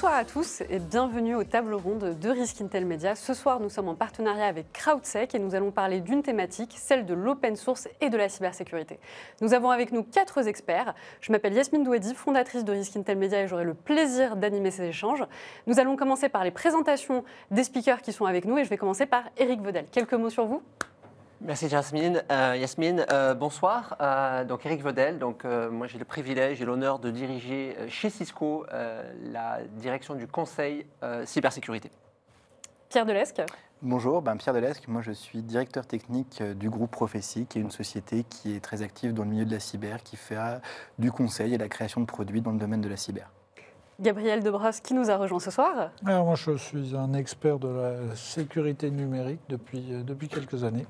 Bonsoir à tous et bienvenue aux tables rondes de Risk Intel Media. Ce soir, nous sommes en partenariat avec CrowdSec et nous allons parler d'une thématique, celle de l'open source et de la cybersécurité. Nous avons avec nous quatre experts. Je m'appelle Yasmine Douedi, fondatrice de Risk Intel Media et j'aurai le plaisir d'animer ces échanges. Nous allons commencer par les présentations des speakers qui sont avec nous et je vais commencer par Eric Vaudel. Quelques mots sur vous Merci Jasmine. Euh, Yasmine, euh, bonsoir. Euh, donc Eric Vaudel, donc moi j'ai le privilège et l'honneur de diriger chez Cisco la direction du conseil cybersécurité. Pierre Delesque. Bonjour, ben Pierre Delesque, moi je suis directeur technique du groupe Prophétie, qui est une société qui est très active dans le milieu de la cyber, qui fait du conseil et la création de produits dans le domaine de la cyber. Gabriel Debras, qui nous a rejoint ce soir. Alors moi je suis un expert de la sécurité numérique depuis, depuis quelques années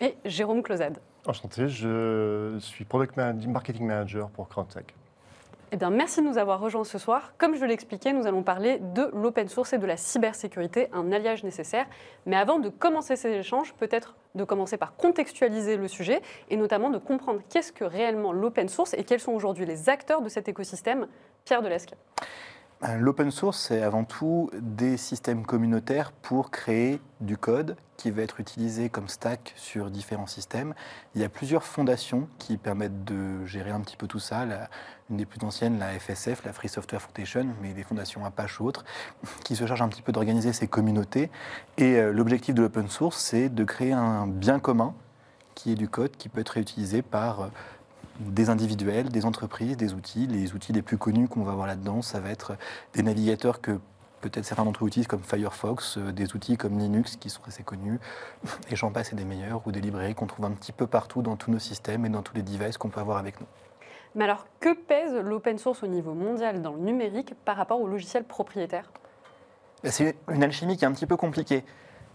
et Jérôme Closade. Enchanté, je suis Product Marketing Manager pour CrowdTech. Eh bien, merci de nous avoir rejoints ce soir. Comme je l'expliquais, nous allons parler de l'open source et de la cybersécurité, un alliage nécessaire. Mais avant de commencer ces échanges, peut-être de commencer par contextualiser le sujet et notamment de comprendre qu'est-ce que réellement l'open source et quels sont aujourd'hui les acteurs de cet écosystème. Pierre Delesque. Euh, l'open source, c'est avant tout des systèmes communautaires pour créer du code qui va être utilisé comme stack sur différents systèmes. Il y a plusieurs fondations qui permettent de gérer un petit peu tout ça. une des plus anciennes, la FSF, la Free Software Foundation, mais des fondations Apache ou autres, qui se chargent un petit peu d'organiser ces communautés. Et euh, l'objectif de l'open source, c'est de créer un bien commun qui est du code qui peut être réutilisé par euh, des individuels, des entreprises, des outils. Les outils les plus connus qu'on va voir là-dedans, ça va être des navigateurs que peut-être certains d'entre vous utilisent comme Firefox, euh, des outils comme Linux qui sont assez connus, et j'en passe et des meilleurs, ou des librairies qu'on trouve un petit peu partout dans tous nos systèmes et dans tous les devices qu'on peut avoir avec nous. Mais alors, que pèse l'open source au niveau mondial dans le numérique par rapport aux logiciels propriétaires ben, C'est une alchimie qui est un petit peu compliquée,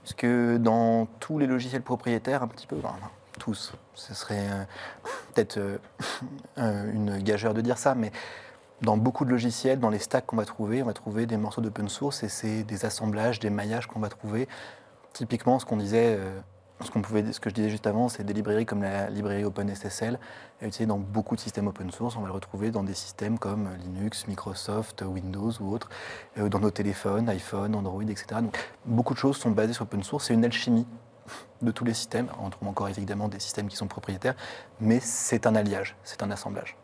parce que dans tous les logiciels propriétaires, un petit peu, tous. Ce serait euh, peut-être euh, une gageure de dire ça, mais dans beaucoup de logiciels, dans les stacks qu'on va trouver, on va trouver des morceaux d'open source et c'est des assemblages, des maillages qu'on va trouver. Typiquement, ce qu'on disait, euh, ce, qu'on pouvait, ce que je disais juste avant, c'est des librairies comme la librairie OpenSSL, utilisée dans beaucoup de systèmes open source. On va le retrouver dans des systèmes comme Linux, Microsoft, Windows ou autres, dans nos téléphones, iPhone, Android, etc. Donc, beaucoup de choses sont basées sur open source. C'est une alchimie de tous les systèmes. On trouve encore évidemment des systèmes qui sont propriétaires, mais c'est un alliage, c'est un assemblage.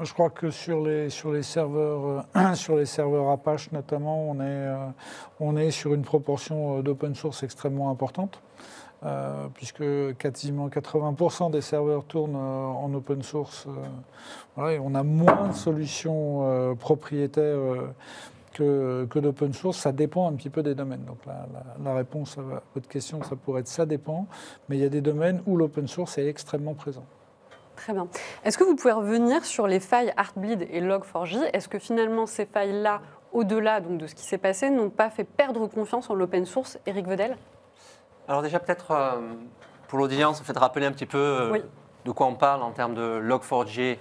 Je crois que sur les, sur les, serveurs, euh, sur les serveurs Apache notamment, on est, euh, on est sur une proportion euh, d'open source extrêmement importante. puisque quasiment 80% des serveurs tournent en open source. on a moins de solutions propriétaires que, que d'open source, ça dépend un petit peu des domaines. Donc la, réponse à votre question, ça pourrait être ça dépend, mais il y a des domaines où l'open source est extrêmement présent. Très bien. Est-ce que vous pouvez revenir sur les failles Heartbleed et Log4j? Est-ce que finalement ces failles-là, au-delà donc, de ce qui s'est passé, n'ont pas fait perdre confiance en l'open source? Eric Vedel Alors déjà peut-être euh, pour l'audience, fait rappeler un petit peu euh, de quoi on parle en termes de Log4j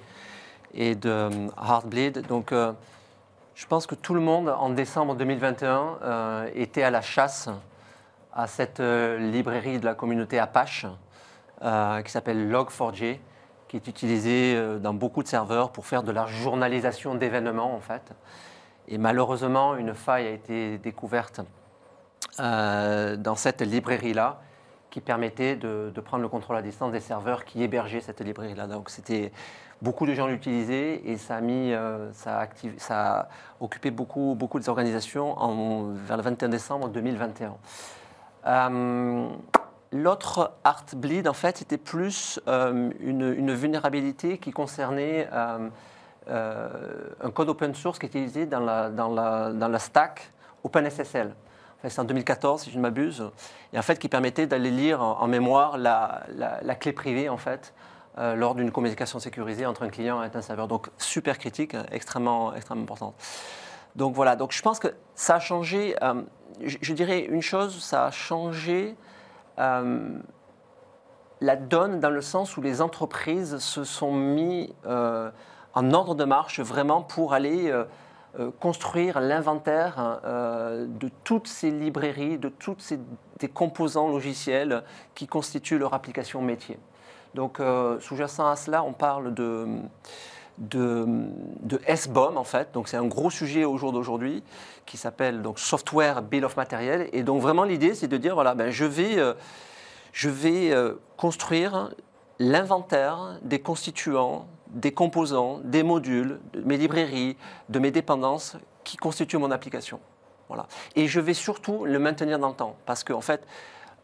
et de euh, Heartbleed. Donc je pense que tout le monde, en décembre 2021, euh, était à la chasse à cette euh, librairie de la communauté Apache euh, qui s'appelle Log4j, qui est utilisée dans beaucoup de serveurs pour faire de la journalisation d'événements, en fait. Et malheureusement, une faille a été découverte dans cette librairie-là qui permettait de, de, prendre le contrôle à distance des serveurs qui hébergeaient cette librairie-là. Donc c'était Beaucoup de gens l'utilisaient et a, euh, ça, ça occupé beaucoup, beaucoup des organisations en, vers le 21 décembre 2021. Euh, l'autre Heartbleed, en fait, c'était plus euh, une, vulnérabilité qui concernait un code open source qui était utilisé dans la, stack OpenSSL. c'est en 2014, si je ne m'abuse, et en fait qui permettait d'aller lire en, mémoire la, la, la, clé privée, en fait, euh, lors d'une communication sécurisée entre un client et un serveur. Donc super critique, hein, extrêmement, extrêmement importante. Donc voilà, donc je pense que ça a changé, euh, je, dirais une chose, ça a changé euh, la donne dans le sens où les entreprises se sont mis en ordre de marche vraiment pour aller construire l'inventaire de toutes ces librairies, de tous ces des composants logiciels qui constituent leur application métier. Donc, euh, sous-jacent à cela, on parle de, de, SBOM en fait. Donc c'est un gros sujet au jour d'aujourd'hui qui s'appelle donc Software Bill of Material. Et donc vraiment l'idée c'est de dire voilà, ben, je vais, euh, je vais euh, construire l'inventaire des constituants, des composants, des modules, de mes librairies, de mes dépendances qui constituent mon application. Voilà. Et je vais surtout le maintenir dans le temps parce qu'en en fait,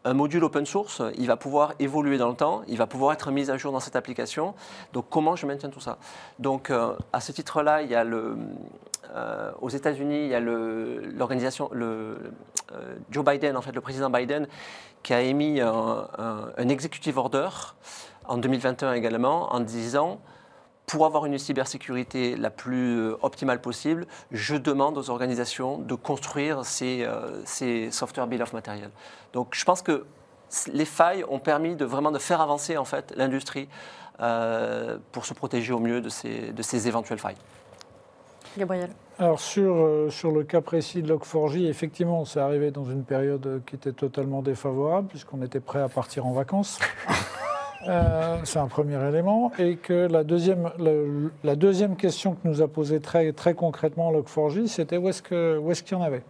un module open source, il va pouvoir évoluer dans le temps, il va pouvoir être mis à jour dans cette application. Donc comment je maintiens tout ça? Donc euh, à ce titre-là, il y a le, euh, aux États-Unis, il y a l'organisation, euh, Joe Biden, en fait, le président Biden, qui a émis un executive order en 2021 également, en disant pour avoir une cybersécurité la plus euh, optimale possible, je demande aux organisations de construire ces, euh, ces software bill of material. Donc je pense que les failles ont permis de vraiment de faire avancer en fait l'industrie euh, pour se protéger au mieux de ces, de ces éventuelles failles. Gabriel. Alors sur, sur le cas précis de Log4j, effectivement, c'est arrivé dans une période qui était totalement défavorable puisqu'on était prêt à partir en vacances. Euh, c'est un premier élément. Et que la deuxième, la, deuxième question que nous a posée très, très concrètement Log4j, c'était où est-ce qu'il y en avait?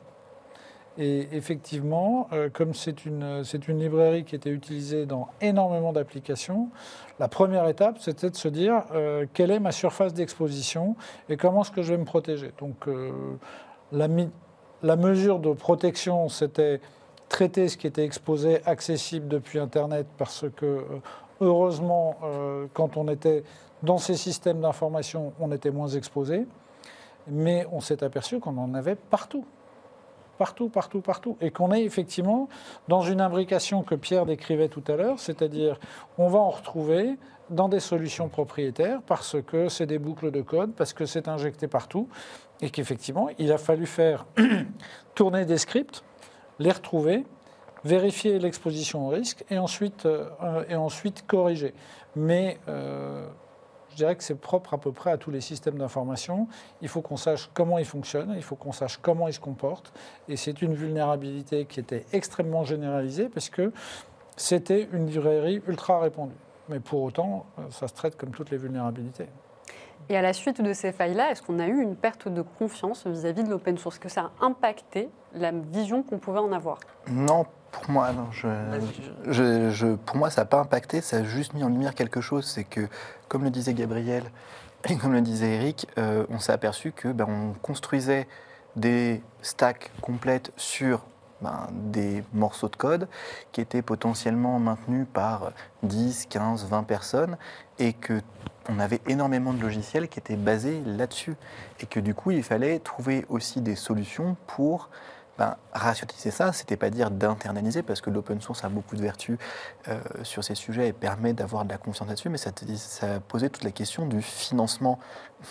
Et effectivement, euh, comme c'est une, une librairie qui était utilisée dans énormément d'applications, la première étape, c'était de se dire euh, quelle est ma surface d'exposition et comment est-ce que je vais me protéger? Donc la, la mesure de protection, c'était traiter ce qui était exposé, accessible depuis Internet, parce que Heureusement, euh, quand on était dans ces systèmes d'information, on était moins exposé, mais on s'est aperçu qu'on en avait partout. Partout, partout, partout. Et qu'on est effectivement dans une imbrication que Pierre décrivait tout à l'heure, c'est-à-dire on va en retrouver dans des solutions propriétaires parce que c'est des boucles de code, parce que c'est injecté partout, et qu'effectivement, il a fallu faire tourner des scripts, les retrouver, vérifier l'exposition au risque et ensuite, euh, et ensuite corriger. Mais euh, je dirais que c'est propre à peu près à tous les systèmes d'information. Il faut qu'on sache comment ils fonctionnent, il faut qu'on sache comment ils se comportent. Et c'est une vulnérabilité qui était extrêmement généralisée parce que c'était une librairie ultra répandue. Mais pour autant, euh, ça se traite comme toutes les vulnérabilités. Et à la suite de ces failles-là, est-ce qu'on a eu une perte de confiance vis-à-vis de l'open source? Que ça a impacté la vision qu'on pouvait en avoir? Non, pour moi, non. Je, pour moi, ça n'a pas impacté, ça a juste mis en lumière quelque chose. C'est que, comme le disait Gabriel et comme le disait Eric, euh, on s'est aperçu que ben, on construisait des stacks complètes sur ben, des morceaux de code qui étaient potentiellement maintenus par 10, 15, 20 personnes et que on avait énormément de logiciels qui étaient basés là-dessus et que du coup il fallait trouver aussi des solutions pour ben, rationaliser ça, c'était pas dire d'internaliser, parce que l'open source a beaucoup de vertus euh, sur ces sujets et permet d'avoir de la confiance là-dessus, mais ça, ça posait toute la question du financement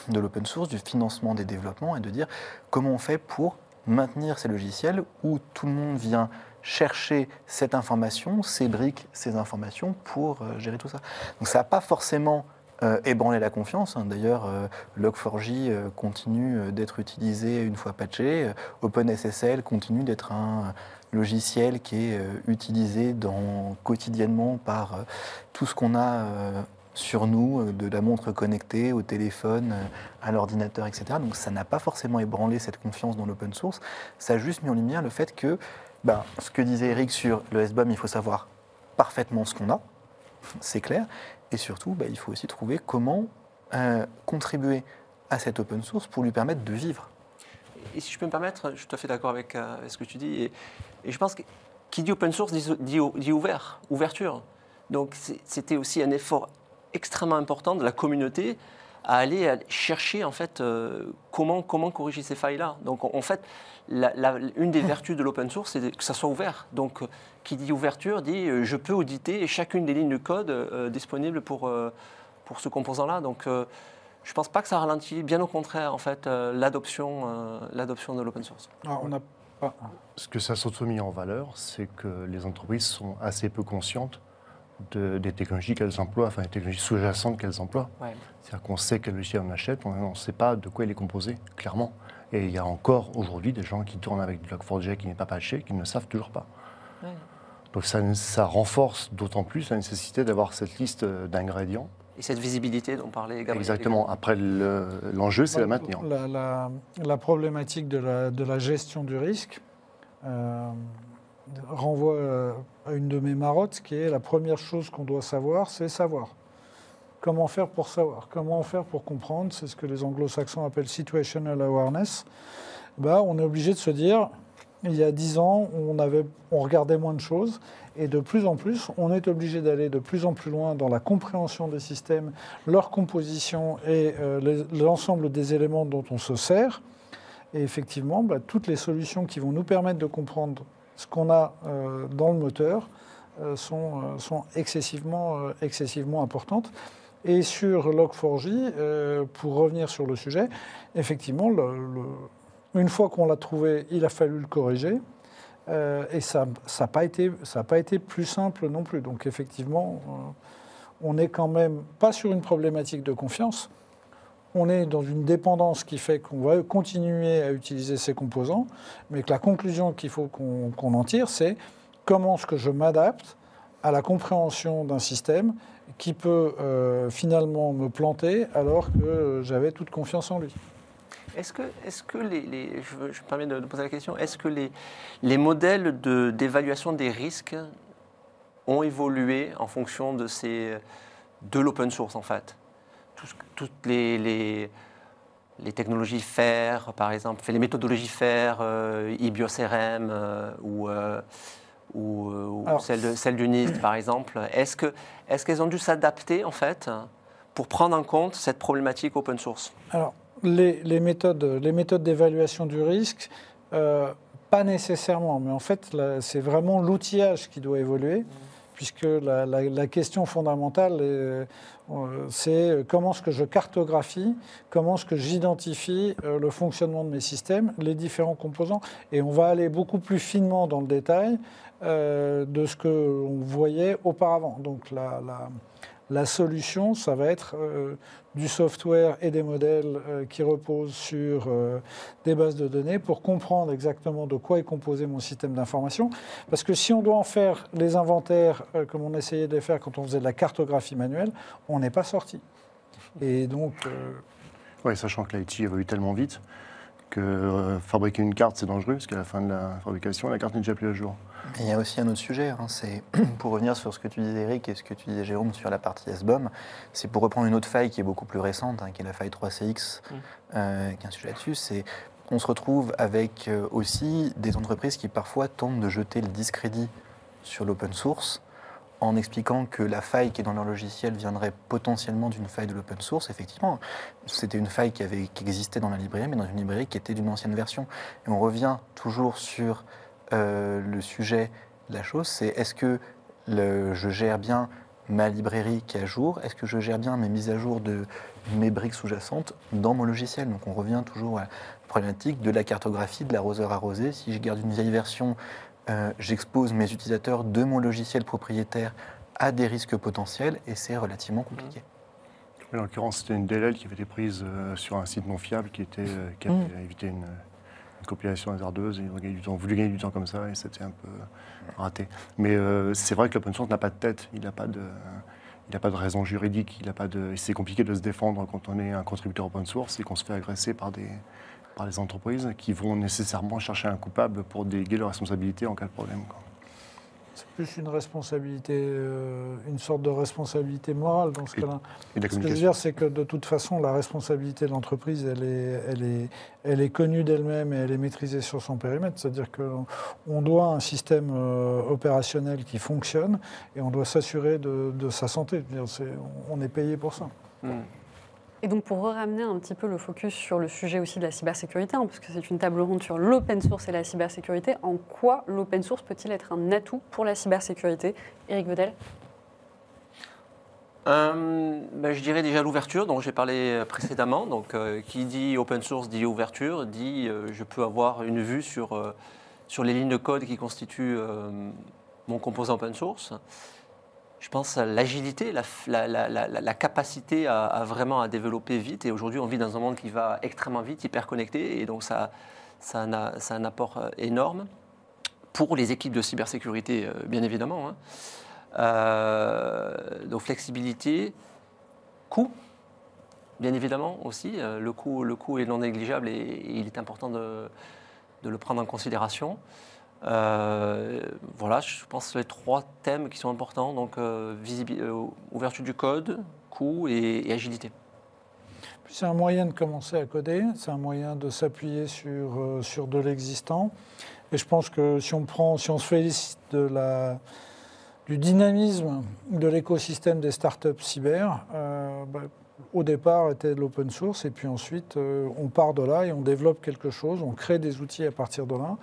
de l'open source, du financement des développements, et de dire comment on fait pour maintenir ces logiciels où tout le monde vient chercher cette information, ces briques, ces informations pour euh, gérer tout ça. Donc ça n'a pas forcément euh, ébranler la confiance. Hein. D'ailleurs, euh, Log4j euh, continue d'être utilisé une fois patché. OpenSSL continue d'être un logiciel qui est utilisé quotidiennement par tout ce qu'on a sur nous, de la montre connectée au téléphone, à l'ordinateur, etc. Donc ça n'a pas forcément ébranlé cette confiance dans l'open source. Ça a juste mis en lumière le fait que, ben, ce que disait Eric sur le SBOM, il faut savoir parfaitement ce qu'on a, c'est clair. Et surtout, bah, il faut aussi trouver comment euh, contribuer à cette open source pour lui permettre de vivre. Et si je peux me permettre, je suis tout à fait d'accord avec, euh, ce que tu dis. Et, je pense que qui dit open source dit, ouvert, ouverture. Donc c'était aussi un effort extrêmement important de la communauté à aller chercher en fait euh, comment, comment corriger ces failles-là. Donc en, fait, une des vertus de l'open source, c'est que ça soit ouvert. Donc qui dit ouverture dit euh, je peux auditer chacune des lignes de code euh, disponibles pour, euh, pour ce composant-là. Donc je ne pense pas que ça ralentit, bien au contraire, en fait, l'adoption, l'adoption de l'open source. Ah, on a... Ce que ça s'auto mis en valeur, c'est que les entreprises sont assez peu conscientes de, des technologies qu'elles emploient, enfin des technologies sous-jacentes qu'elles emploient. C'est-à-dire qu'on sait quel logiciel on achète, on ne sait pas de quoi il est composé, clairement. Et il y a encore aujourd'hui des gens qui tournent avec du Log4j qui n'est pas patché, qui ne savent toujours pas. Donc ça, renforce d'autant plus la nécessité d'avoir cette liste d'ingrédients. et cette visibilité dont parlait Gabriel. Exactement. Après, l'enjeu, c'est la maintenir. La, problématique de la, de la, gestion du risque euh, renvoie à une de mes marottes, qui est la première chose qu'on doit savoir, c'est savoir. Comment faire pour savoir? Comment faire pour comprendre? C'est ce que les anglo-saxons appellent situational awareness. Bah, on est obligé de se dire, il y a dix ans, on, regardait moins de choses. Et de plus en plus, on est obligé d'aller de plus en plus loin dans la compréhension des systèmes, leur composition et euh, l'ensemble des éléments dont on se sert. Et effectivement, bah, toutes les solutions qui vont nous permettre de comprendre ce qu'on a euh, dans le moteur euh, sont, excessivement importantes. Et sur Log4j, pour revenir sur le sujet, effectivement, le, une fois qu'on l'a trouvé, il a fallu le corriger. Euh, et ça n'a pas, été, plus simple non plus. Donc effectivement, euh, on n'est quand même pas sur une problématique de confiance. On est dans une dépendance qui fait qu'on va continuer à utiliser ces composants, mais que la conclusion qu'il faut qu'on en tire, c'est comment est-ce que je m'adapte à la compréhension d'un système qui peut euh, finalement me planter alors que j'avais toute confiance en lui. Est-ce que, est que les, je, me permets de, poser la question, est-ce que les, les modèles d'évaluation des risques ont évolué en fonction de, ces, de l'open source en fait? Toutes les, les, les, technologies FAIR, par exemple, les méthodologies FAIR, euh, IBIOS-RM euh, ou, euh, ou, celle, de, celle du NIST, par exemple, est-ce, que, est-ce qu'elles ont dû s'adapter en fait pour prendre en compte cette problématique open source? Alors, les, méthodes, les méthodes d'évaluation du risque, euh, pas nécessairement, mais en fait, c'est vraiment l'outillage qui doit évoluer, puisque la, question fondamentale, euh, c'est comment est-ce que je cartographie, comment est-ce que j'identifie euh, le fonctionnement de mes systèmes, les différents composants, et on va aller beaucoup plus finement dans le détail de ce qu'on voyait auparavant. Donc la, la solution, ça va être euh, du software et des modèles euh, qui reposent sur euh, des bases de données pour comprendre exactement de quoi est composé mon système d'information. Parce que si on doit en faire les inventaires comme on essayait de les faire quand on faisait de la cartographie manuelle, on n'est pas sorti. Et donc. Oui, sachant que l'IT évolue tellement vite que fabriquer une carte, c'est dangereux, parce qu'à la fin de la fabrication, la carte n'est déjà plus à jour. Il y a aussi un autre sujet, hein, c'est pour revenir sur ce que tu disais Eric et ce que tu disais Jérôme sur la partie SBOM, c'est pour reprendre une autre faille qui est beaucoup plus récente, hein, qui est la faille 3CX, mm. euh, qui est un sujet là-dessus, c'est qu'on se retrouve avec euh, aussi des entreprises qui parfois tentent de jeter le discrédit sur l'open source en expliquant que la faille qui est dans leur logiciel viendrait potentiellement d'une faille de l'open source. Effectivement, c'était une faille qui, avait, qui existait dans la librairie, mais dans une librairie qui était d'une ancienne version. Et on revient toujours sur euh, le sujet de la chose, c'est est-ce que je gère bien ma librairie qui est à jour Est-ce que je gère bien mes mises à jour de mes briques sous-jacentes dans mon logiciel? Donc on revient toujours à la problématique de la cartographie, de l'arroseur arrosé. Si je garde une vieille version, euh, j'expose mes utilisateurs de mon logiciel propriétaire à des risques potentiels et c'est relativement compliqué. En l'occurrence, c'était une DLL qui avait été prise euh, sur un site non fiable qui, était, qui avait mm. évité une, compilation hasardeuse, ils ont, voulu gagner du temps comme ça et c'était un peu raté. Mais euh, c'est vrai que l'open source n'a pas de tête, il n'a pas de, il pas de raison juridique, il pas de, c'est compliqué de se défendre quand on est un contributeur open source et qu'on se fait agresser par des, par les entreprises qui vont nécessairement chercher un coupable pour déléguer leurs responsabilités en cas de problème. Plus une responsabilité, euh, une sorte de responsabilité morale dans ce cas-là. Ce que je veux dire, c'est que de toute façon, la responsabilité de l'entreprise, elle est, elle, est, elle est connue d'elle-même et elle est maîtrisée sur son périmètre. C'est-à-dire qu'on doit un système euh, opérationnel qui fonctionne et on doit s'assurer de, sa santé. on est payé pour ça. Hmm. Et donc pour ramener un petit peu le focus sur le sujet aussi de la cybersécurité, hein, parce que c'est une table ronde sur l'open source et la cybersécurité, en quoi l'open source peut-il être un atout pour la cybersécurité? Eric Vedel euh, ben, je dirais déjà l'ouverture dont j'ai parlé précédemment. Donc, euh, qui dit open source dit ouverture, dit euh, je peux avoir une vue sur, sur les lignes de code qui constituent mon composant open source je pense, l'agilité, la, capacité à, vraiment à développer vite. Et aujourd'hui, on vit dans un monde qui va extrêmement vite, hyper connecté, et donc ça, ça, a, un apport euh, énorme pour les équipes de cybersécurité, euh, bien évidemment. Hein. Euh, donc flexibilité, coût, bien évidemment aussi. le, coût, le coût est non négligeable et, il est important de, le prendre en considération. Voilà, je pense les trois thèmes qui sont importants, donc ouverture du code, coût et agilité. C'est un moyen de commencer à coder, c'est un moyen de s'appuyer sur, euh, sur de l'existant. Et je pense que si on, prend, si on se félicite de la, du dynamisme de l'écosystème des startups cyber, euh, bah, au départ était de l'open source et puis ensuite euh, on part de là et on développe quelque chose, on crée des outils à partir de là.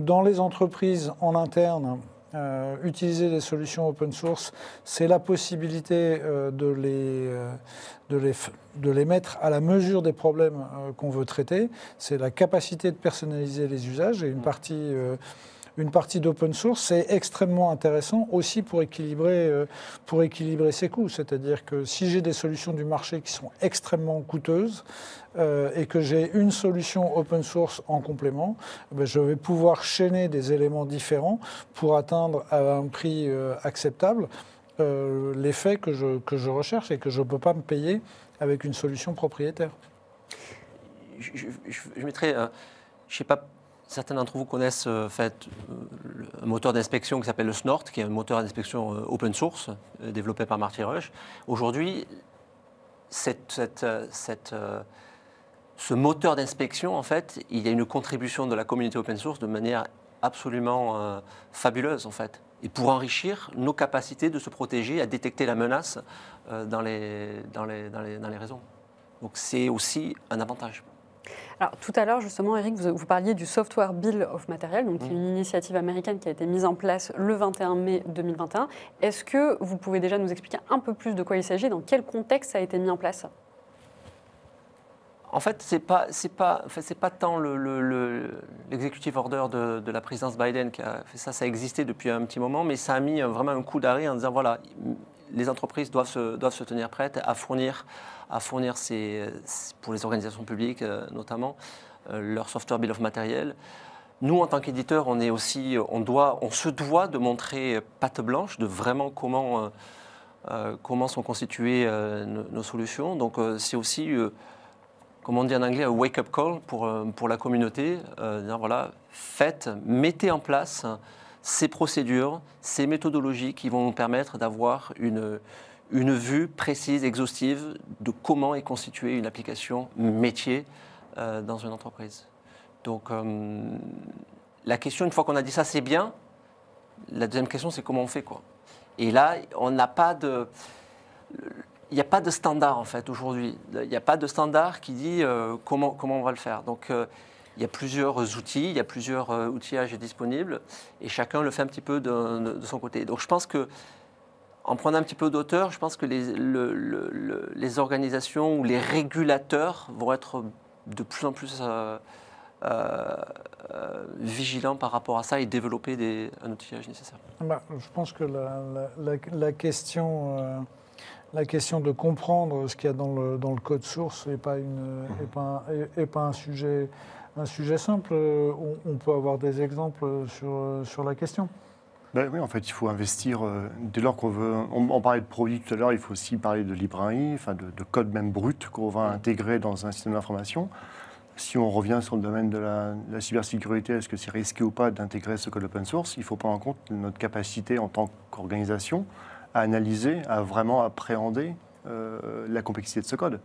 dans les entreprises en interne, euh, utiliser des solutions open source, c'est la possibilité euh, de, les, euh, de, les, de, les, mettre à la mesure des problèmes qu'on veut traiter. C'est la capacité de personnaliser les usages et une partie une partie d'open source, c'est extrêmement intéressant aussi pour équilibrer, pour équilibrer ses coûts. C'est-à-dire que si j'ai des solutions du marché qui sont extrêmement coûteuses, euh, et que j'ai une solution open source en complément, ben, je vais pouvoir chaîner des éléments différents pour atteindre à un prix euh, acceptable euh, l'effet que je, que je recherche et que je ne peux pas me payer avec une solution propriétaire. Je, mettrais, je sais pas, certains d'entre vous connaissent fait, un moteur d'inspection qui s'appelle le Snort, qui est un moteur d'inspection open source développé par Marty Rush. Aujourd'hui, ce moteur d'inspection, en fait, il y a une contribution de la communauté open source de manière absolument euh, fabuleuse, en fait, et pour enrichir nos capacités de se protéger, à détecter la menace euh, dans, les, dans, les, réseaux. Donc c'est aussi un avantage. Alors, tout à l'heure, justement, Eric, vous, vous, parliez du Software Bill of Material, donc mmh. une initiative américaine qui a été mise en place le 21 mai 2021. Est-ce que vous pouvez déjà nous expliquer un peu plus de quoi il s'agit, dans quel contexte ça a été mis en place? En fait, ce n'est pas, pas, pas tant l'executive le, order de, de, la présidence Biden qui a fait ça, ça existait depuis un petit moment, mais ça a mis vraiment un coup d'arrêt en disant voilà, les entreprises doivent se, doivent se tenir prêtes à fournir, à fournir ces, pour les organisations publiques euh, notamment, euh, leur software bill of material. Nous, en tant qu'éditeurs, on, est aussi, on, doit, on se doit de montrer patte blanche de vraiment comment, euh, comment sont constituées nos, solutions. Donc, c'est aussi comme on dit en anglais, un wake-up call pour, pour la communauté. Voilà, faites, mettez en place ces procédures, ces méthodologies qui vont nous permettre d'avoir une, une vue précise, exhaustive de comment est constituée une application métier euh, dans une entreprise. Donc, la question, une fois qu'on a dit ça, c'est bien. La deuxième question, c'est comment on fait quoi. Et là, on n'a pas de il n'y a pas de standard en fait aujourd'hui. Il n'y a pas de standard qui dit euh, comment, comment on va le faire. Donc euh, il y a plusieurs outils, il y a plusieurs euh, outillages disponibles et chacun le fait un petit peu de, son côté. Donc je pense que en prenant un petit peu d'auteur, je pense que les, organisations ou les régulateurs vont être de plus en plus vigilants par rapport à ça et développer un outillage nécessaire. Bah, je pense que la, question la question de comprendre ce qu'il y a dans le, code source n'est pas un, sujet, un sujet simple. On, peut avoir des exemples sur, sur la question. Ben oui, en fait, il faut investir. Euh, dès lors qu'on veut. On, parlait de produits tout à l'heure, il faut aussi parler de librairie, enfin de, code même brut qu'on va intégrer dans un système d'information. Si on revient sur le domaine de la, de la cybersécurité, est-ce que c'est risqué ou pas d'intégrer ce code open source? Il faut prendre en compte notre capacité en tant qu'organisation à analyser, à vraiment appréhender euh, la complexité de ce code.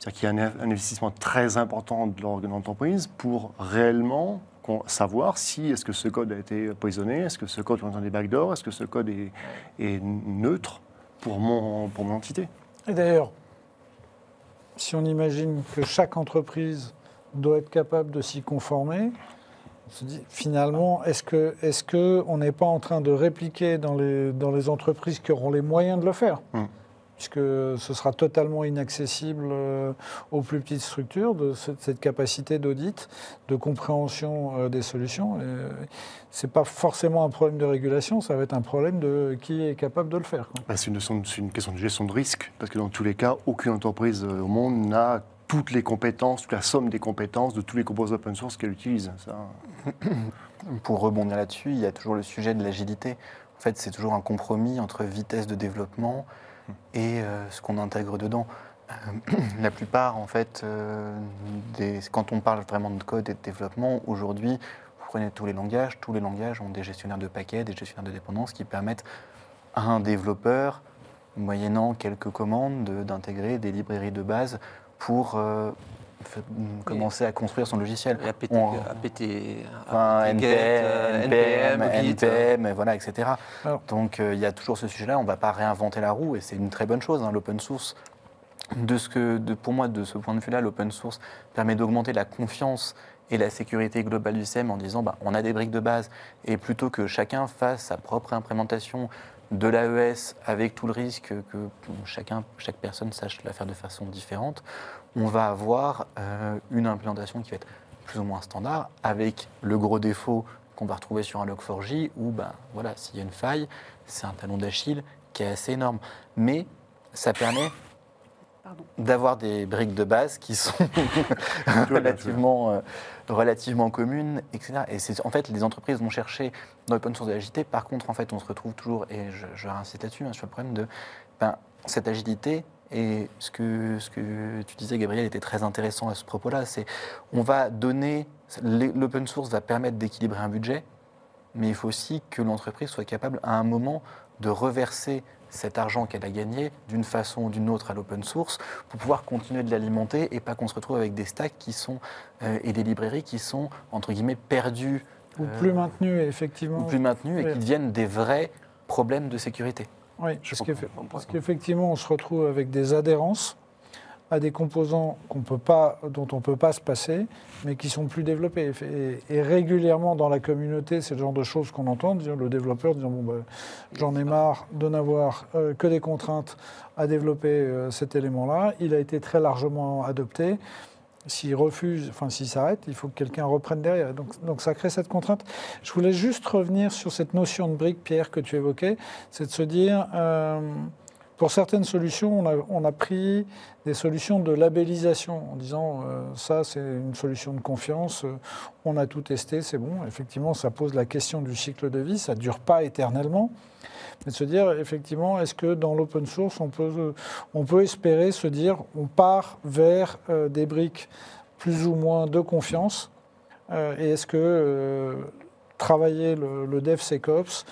C'est-à-dire qu'il y a un, investissement très important de l'entreprise pour réellement savoir si est-ce que ce code a été poisonné, est-ce que ce code contient des backdoors, est-ce que ce code est, est, neutre pour mon, pour mon entité. Et d'ailleurs, si on imagine que chaque entreprise doit être capable de s'y conformer, on se dit, finalement, est-ce qu'on est que n'est pas en train de répliquer dans les, dans les entreprises qui auront les moyens de le faire? Hum. Puisque ce sera totalement inaccessible euh, aux plus petites structures, de cette, capacité d'audit, de compréhension euh, des solutions. Ce n'est pas forcément un problème de régulation, ça va être un problème de qui est capable de le faire. Bah, c'est une, une question de gestion de risque, parce que dans tous les cas, aucune entreprise au monde n'a toutes les compétences, toute la somme des compétences de tous les composants open source qu'elle utilise. Ça. Pour rebondir là-dessus, il y a toujours le sujet de l'agilité. En fait, c'est toujours un compromis entre vitesse de développement et ce qu'on intègre dedans. la plupart, en fait, des, quand on parle vraiment de code et de développement, aujourd'hui, vous prenez tous les langages, tous les langages ont des gestionnaires de paquets, des gestionnaires de dépendance qui permettent à un développeur, moyennant quelques commandes, d'intégrer des librairies de base pour commencer à construire son logiciel. APT, APT, NPM, NPM, voilà, etc. Donc il y a toujours ce sujet-là, on ne va pas réinventer la roue et c'est une très bonne chose, hein, l'open source. De ce que, de, pour moi, de ce point de vue-là, l'open source permet d'augmenter la confiance et la sécurité globale du système en disant bah, on a des briques de base et plutôt que chacun fasse sa propre implémentation de l'AES avec tout le risque que chacun, chaque personne sache la faire de façon différente, on va avoir euh, une implémentation qui va être plus ou moins standard, avec le gros défaut qu'on va retrouver sur un Log4j, où ben, voilà, s'il y a une faille, c'est un talon d'Achille qui est assez énorme. Mais ça permet d'avoir des briques de base qui sont relativement, euh, relativement communes, etc. Et c'est en fait les entreprises vont chercher dans l'open source de l'agilité. Par contre, en fait, on se retrouve toujours, et je, je réinsiste là-dessus, hein, sur le problème de ben, cette agilité. Et ce que, ce que tu disais, Gabriel, était très intéressant à ce propos-là. C'est on va donner l'open source va permettre d'équilibrer un budget, mais il faut aussi que l'entreprise soit capable à un moment de reverser cet argent qu'elle a gagné d'une façon ou d'une autre à l'open source pour pouvoir continuer de l'alimenter et pas qu'on se retrouve avec des stacks qui sont, euh, et des librairies qui sont, entre guillemets, perdues. Ou euh, plus maintenues, effectivement. Ou plus maintenues et qui deviennent des vrais problèmes de sécurité. Oui, parce qu'effectivement, on se retrouve avec des adhérences à des composants qu'on peut pas, dont on ne peut pas se passer, mais qui sont plus développés. Et, régulièrement dans la communauté, c'est le genre de choses qu'on entend, le développeur disant bon, ben, j'en ai marre de n'avoir euh, que des contraintes à développer euh, cet élément-là. Il a été très largement adopté. S'il refuse, enfin s'il s'arrête, il faut que quelqu'un reprenne derrière. Donc, donc, ça crée cette contrainte. Je voulais juste revenir sur cette notion de brique, Pierre, que tu évoquais, c'est de se dire, euh, pour certaines solutions, on a, pris des solutions de labellisation en disant euh, ça c'est une solution de confiance, euh, on a tout testé, c'est bon. Effectivement, ça pose la question du cycle de vie, ça ne dure pas éternellement. Mais de se dire effectivement, est-ce que dans l'open source, on peut, on peut espérer se dire on part vers euh, des briques plus ou moins de confiance Et est-ce que travailler le, le DevSecOps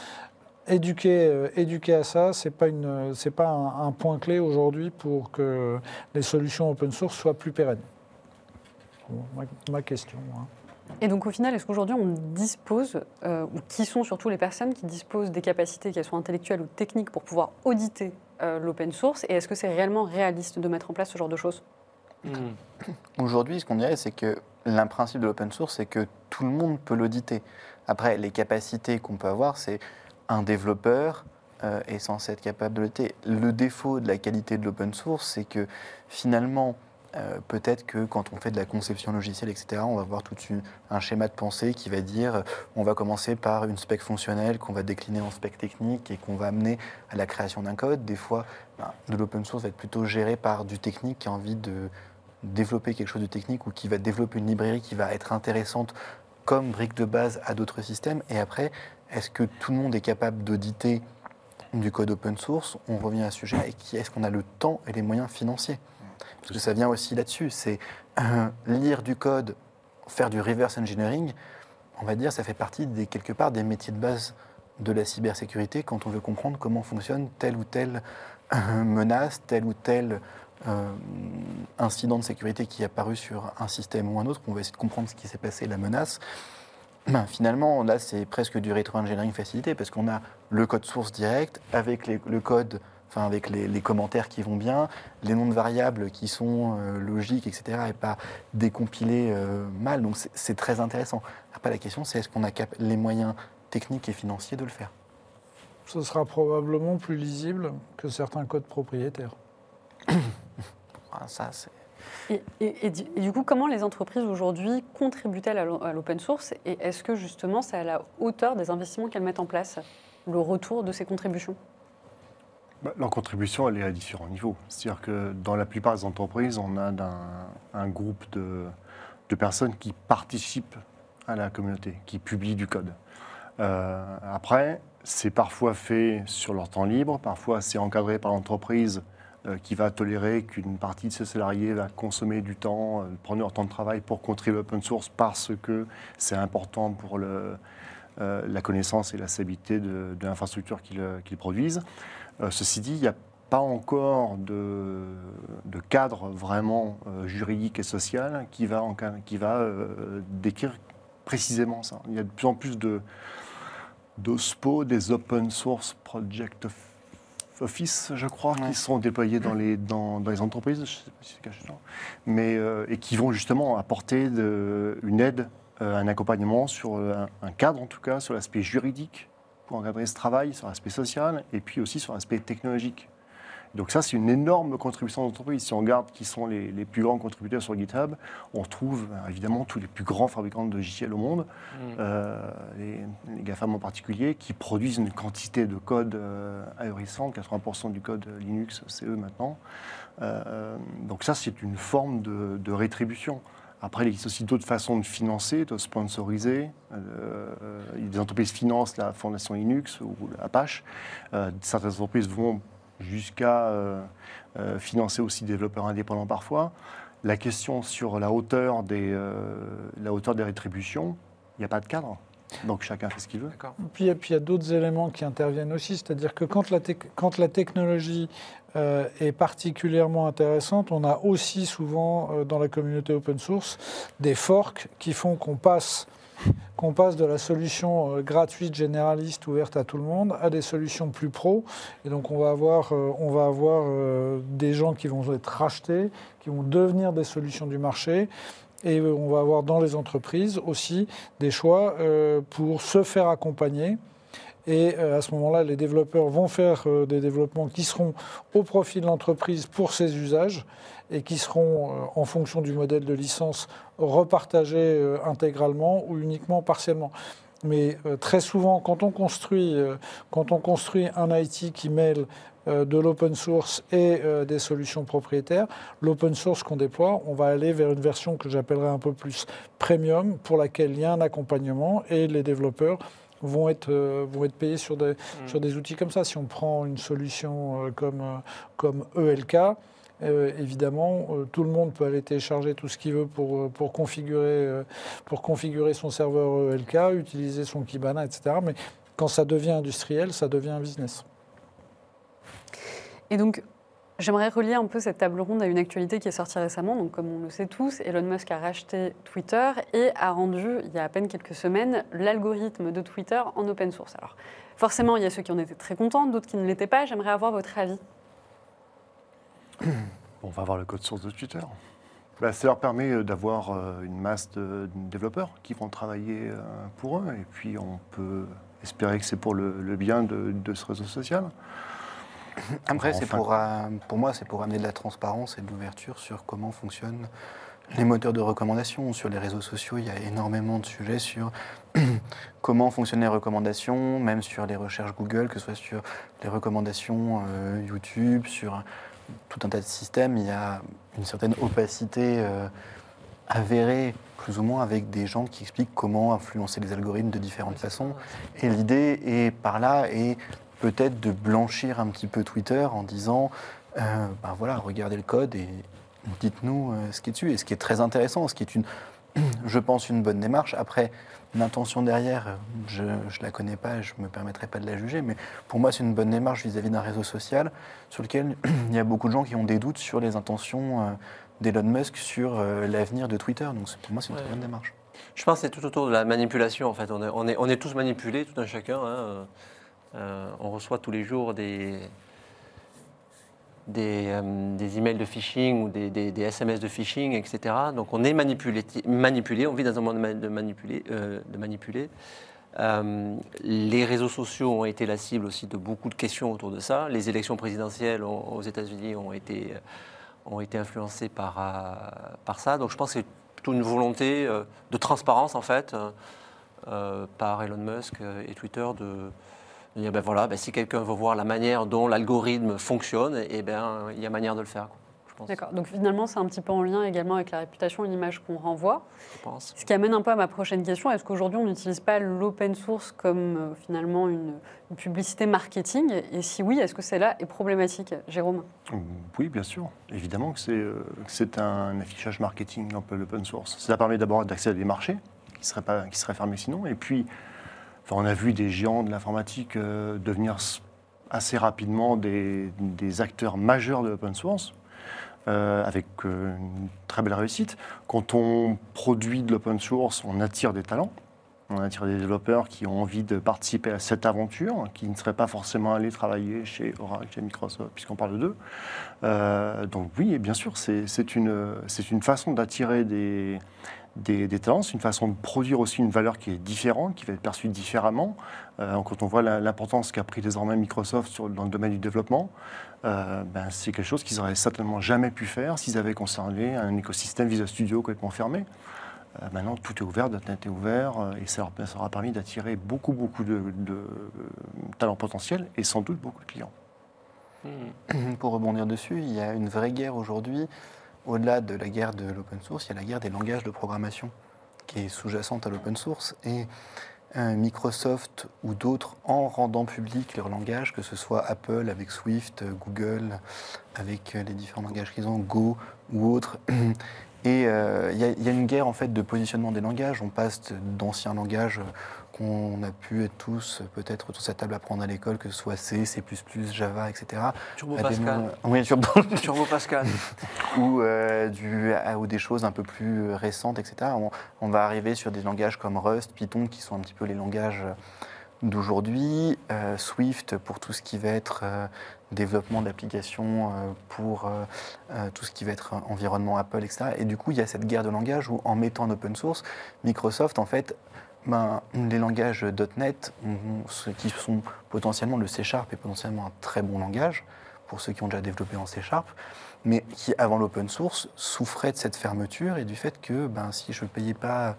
éduquer, euh, éduquer à ça, ce n'est pas, une, pas un, point clé aujourd'hui pour que les solutions open source soient plus pérennes. ma, question. Hein. Et donc au final, est-ce qu'aujourd'hui on dispose, euh, ou qui sont surtout les personnes qui disposent des capacités, qu'elles soient intellectuelles ou techniques, pour pouvoir auditer euh, l'open source? Et est-ce que c'est réellement réaliste de mettre en place ce genre de choses? Hmm. Aujourd'hui, ce qu'on dirait, c'est que l'un principe de l'open source, c'est que tout le monde peut l'auditer. Après, les capacités qu'on peut avoir, c'est un développeur euh, est censé être capable de l'été. Le défaut de la qualité de l'open source, c'est que finalement, euh, peut-être que quand on fait de la conception logicielle, etc., on va voir tout un schéma de pensée qui va dire on va commencer par une spec fonctionnelle qu'on va décliner en spec technique et qu'on va amener à la création d'un code. Des fois, ben, de l'open source va être plutôt géré par du technique qui a envie de développer quelque chose de technique ou qui va développer une librairie qui va être intéressante comme brique de base à d'autres systèmes. Et après, est-ce que tout le monde est capable d'auditer du code open source? On revient à ce sujet. Et est-ce qu'on a le temps et les moyens financiers? Parce que ça vient aussi là-dessus. C'est euh, lire du code, faire du reverse engineering. On va dire, ça fait partie des quelque part des métiers de base de la cybersécurité quand on veut comprendre comment fonctionne telle ou telle euh, menace, tel ou tel euh, incident de sécurité qui est apparu sur un système ou un autre. On va essayer de comprendre ce qui s'est passé, la menace. Ben, finalement, là, c'est presque du rétro-engineering facilité parce qu'on a le code source direct avec le code, enfin avec les, commentaires qui vont bien, les noms de variables qui sont euh, logiques, etc., et pas décompilés euh, mal. Donc c'est très intéressant. Après, la question, c'est est-ce qu'on a les moyens techniques et financiers de le faire? Ce sera probablement plus lisible que certains codes propriétaires. Ah, ça, c'est et, du coup, comment les entreprises aujourd'hui contribuent-elles à l'open source? Et est-ce que justement c'est à la hauteur des investissements qu'elles mettent en place, le retour de ces contributions? Leur contribution, elle est à différents niveaux. C'est-à-dire que dans la plupart des entreprises, on a un, groupe de, personnes qui participent à la communauté, qui publient du code. Euh, après, c'est parfois fait sur leur temps libre, parfois c'est encadré par l'entreprise qui va tolérer qu'une partie de ses salariés va consommer du temps, prendre leur temps de travail pour contribuer l'open source parce que c'est important pour le, la connaissance et la stabilité de, l'infrastructure qu'ils produisent. Ceci dit, il y a pas encore de, cadre vraiment euh, juridique et social qui va, qui va euh, décrire précisément ça. Il y a de plus en plus de d'OSPO, des Open Source Project Office, je crois, qui sont déployés dans les, dans, les entreprises, je sais pas si c'est mais, euh, et qui vont justement apporter de, une aide, un accompagnement sur un cadre en tout cas, sur l'aspect juridique pour encadrer ce travail, sur l'aspect social et puis aussi sur l'aspect technologique. Donc ça, c'est une énorme contribution d'entreprise. Si on regarde qui sont les, plus grands contributeurs sur GitHub, on retrouve euh, évidemment tous les plus grands fabricants de logiciels au monde, mm. euh, les, GAFAM en particulier, qui produisent une quantité de code euh, ahurissante. 80% du code Linux, c'est eux maintenant. donc ça, c'est une forme de, rétribution. Après, il existe aussi d'autres façons de financer, de sponsoriser. des entreprises financent la fondation Linux ou Apache. certaines entreprises vont jusqu'à euh, euh, financer aussi des développeurs indépendants parfois. La question sur la euh, la hauteur des rétributions, il n'y a pas de cadre. Donc chacun fait ce qu'il veut. Puis, puis il y a d'autres éléments qui interviennent aussi, c'est-à-dire que quand la, quand la technologie est particulièrement intéressante, on a aussi souvent dans la communauté open source des forks qui font qu'on passe qu'on passe de la solution euh, gratuite, généraliste, ouverte à tout le monde, à des solutions plus pro. Et donc on va avoir, euh, on va avoir euh, des gens qui vont être rachetés, qui vont devenir des solutions du marché. Et on va avoir dans les entreprises aussi des choix pour se faire accompagner. Et à ce moment-là, les développeurs vont faire des développements qui seront au profit de l'entreprise pour ses usages et qui seront, euh, en fonction du modèle de licence, repartagés euh, intégralement ou uniquement partiellement. Mais euh, très souvent, quand on construit, quand on construit un IT qui mêle de l'open source et des solutions propriétaires, l'open source qu'on déploie, on va aller vers une version que j'appellerais un peu plus premium, pour laquelle il y a un accompagnement et les développeurs vont être, vont être payés sur des, mmh. sur des outils comme ça. Si on prend une solution comme, comme ELK, euh, évidemment, euh, tout le monde peut aller télécharger tout ce qu'il veut pour, euh, pour, configurer, pour configurer son serveur ELK, utiliser son Kibana, etc. Mais quand ça devient industriel, ça devient un business. Et donc, J'aimerais relier un peu cette table ronde à une actualité qui est sortie récemment. Donc, comme on le sait tous, Elon Musk a racheté Twitter et a rendu, il y a à peine quelques semaines, l'algorithme de Twitter en open source. Alors, forcément, il y a ceux qui en étaient très contents, d'autres qui ne l'étaient pas. J'aimerais avoir votre avis on va voir le code source de Twitter. Bah, ça leur permet euh, d'avoir euh, une masse de développeurs qui vont travailler euh, pour eux. Et puis on peut espérer que c'est pour le, bien de, ce réseau social. Après, c'est pour, pour moi, c'est pour amener de la transparence et de l'ouverture sur comment fonctionnent les moteurs de recommandation. Sur les réseaux sociaux, il y a énormément de sujets sur comment fonctionnent les recommandations, même sur les recherches Google, que ce soit sur les recommandations YouTube, sur tout un tas de systèmes, il y a une certaine opacité euh, avérée, plus ou moins, avec des gens qui expliquent comment influencer les algorithmes de différentes façons. Et l'idée est par là est peut-être de blanchir un petit peu Twitter en disant, euh, ben voilà, regardez le code et dites-nous euh, ce qui est dessus. Et ce qui est très intéressant, ce qui est une, je pense, une bonne démarche. Après, L'intention derrière, je ne la connais pas, je ne me permettrai pas de la juger, mais pour moi, c'est une bonne démarche vis-à-vis d'un réseau social sur lequel il y a beaucoup de gens qui ont des doutes sur les intentions euh, d'Elon Musk sur euh, l'avenir de Twitter. Donc pour moi, c'est une très bonne démarche. Je pense que c'est tout autour de la manipulation, en fait. On est, on est, on est tous manipulés, tout un chacun. Hein. Euh, on reçoit tous les jours des, des, euh, emails de phishing ou des, SMS de phishing, etc. Donc on est manipulé, manipulé on vit dans un monde de manipuler. Euh, de manipuler. Les réseaux sociaux ont été la cible aussi de beaucoup de questions autour de ça. Les élections présidentielles aux États-Unis ont été, ont été influencées par, par ça. Donc je pense que c'est plutôt une volonté de transparence en fait par Elon Musk et Twitter de, ben voilà, ben si quelqu'un veut voir la manière dont l'algorithme fonctionne, et eh ben, il y a manière de le faire. D'accord. Donc finalement, c'est un petit peu en lien également avec la réputation et l'image qu'on renvoie. Je pense. Ce qui amène un peu à ma prochaine question. Est-ce qu'aujourd'hui, on n'utilise pas l'open source comme euh, finalement une, une publicité marketing? Et si oui, est-ce que celle-là est problématique Jérôme? Oui, bien sûr. Évidemment que c'est euh, un affichage marketing un peu l'open source. Ça permet d'abord d'accéder à des marchés qui seraient, pas, qui seraient fermés sinon. Et puis, on a vu des géants de l'informatique euh, devenir assez rapidement des, des acteurs majeurs de l'open source. euh, avec euh, une très belle réussite. Quand on produit de l'open source, on attire des talents. On attire des développeurs qui ont envie de participer à cette aventure, qui ne seraient pas forcément allés travailler chez Oracle, chez Microsoft, puisqu'on parle d'eux. Euh, donc oui, et bien sûr, c'est une, une façon d'attirer des, des, talents, c'est une façon de produire aussi une valeur qui est différente, qui va être perçue différemment. Euh, quand on voit l'importance qu'a pris désormais Microsoft dans le domaine du développement, euh, ben, c'est quelque chose qu'ils n'auraient certainement jamais pu faire s'ils avaient conservé un écosystème Visual Studio complètement fermé. Maintenant, tout est ouvert, .NET est ouvert, euh, et ça leur, ça leur a permis d'attirer beaucoup, beaucoup de, euh, talents potentiels et sans doute beaucoup de clients. Hmm. Pour rebondir dessus, il y a une vraie guerre aujourd'hui. Au-delà de la guerre de l'open source, il y a la guerre des langages de programmation qui est sous-jacente à l'open source. Et euh, Microsoft ou d'autres, en rendant public leur langage, que ce soit Apple avec Swift, Google avec les différents langages qu'ils ont, Go ou autres, et euh, il y, a- il y a une guerre en fait de positionnement des langages. On passe d'anciens langages euh, qu'on a pu être tous, euh, peut-être tous à table apprendre à l'école, que ce soit C, C++, Java, etc. Turbo des Pascal. Oui, sur- Turbo Pascal. ou, euh, du, à- ou des choses un peu plus récentes, etc. On, on va arriver sur des langages comme Rust, Python, qui sont un petit peu les langages d'aujourd'hui, euh, Swift pour tout ce qui va être euh, développement d'applications, euh, pour euh, euh, tout ce qui va être environnement Apple, etc. Et du coup, il y a cette guerre de langage où, en mettant en open source, Microsoft, en fait, ben, les langages .NET, qui sont potentiellement le C Sharp est potentiellement un très bon langage pour ceux qui ont déjà développé en C Sharp, mais qui, avant l'open source, souffraient de cette fermeture et du fait que ben, si je ne payais pas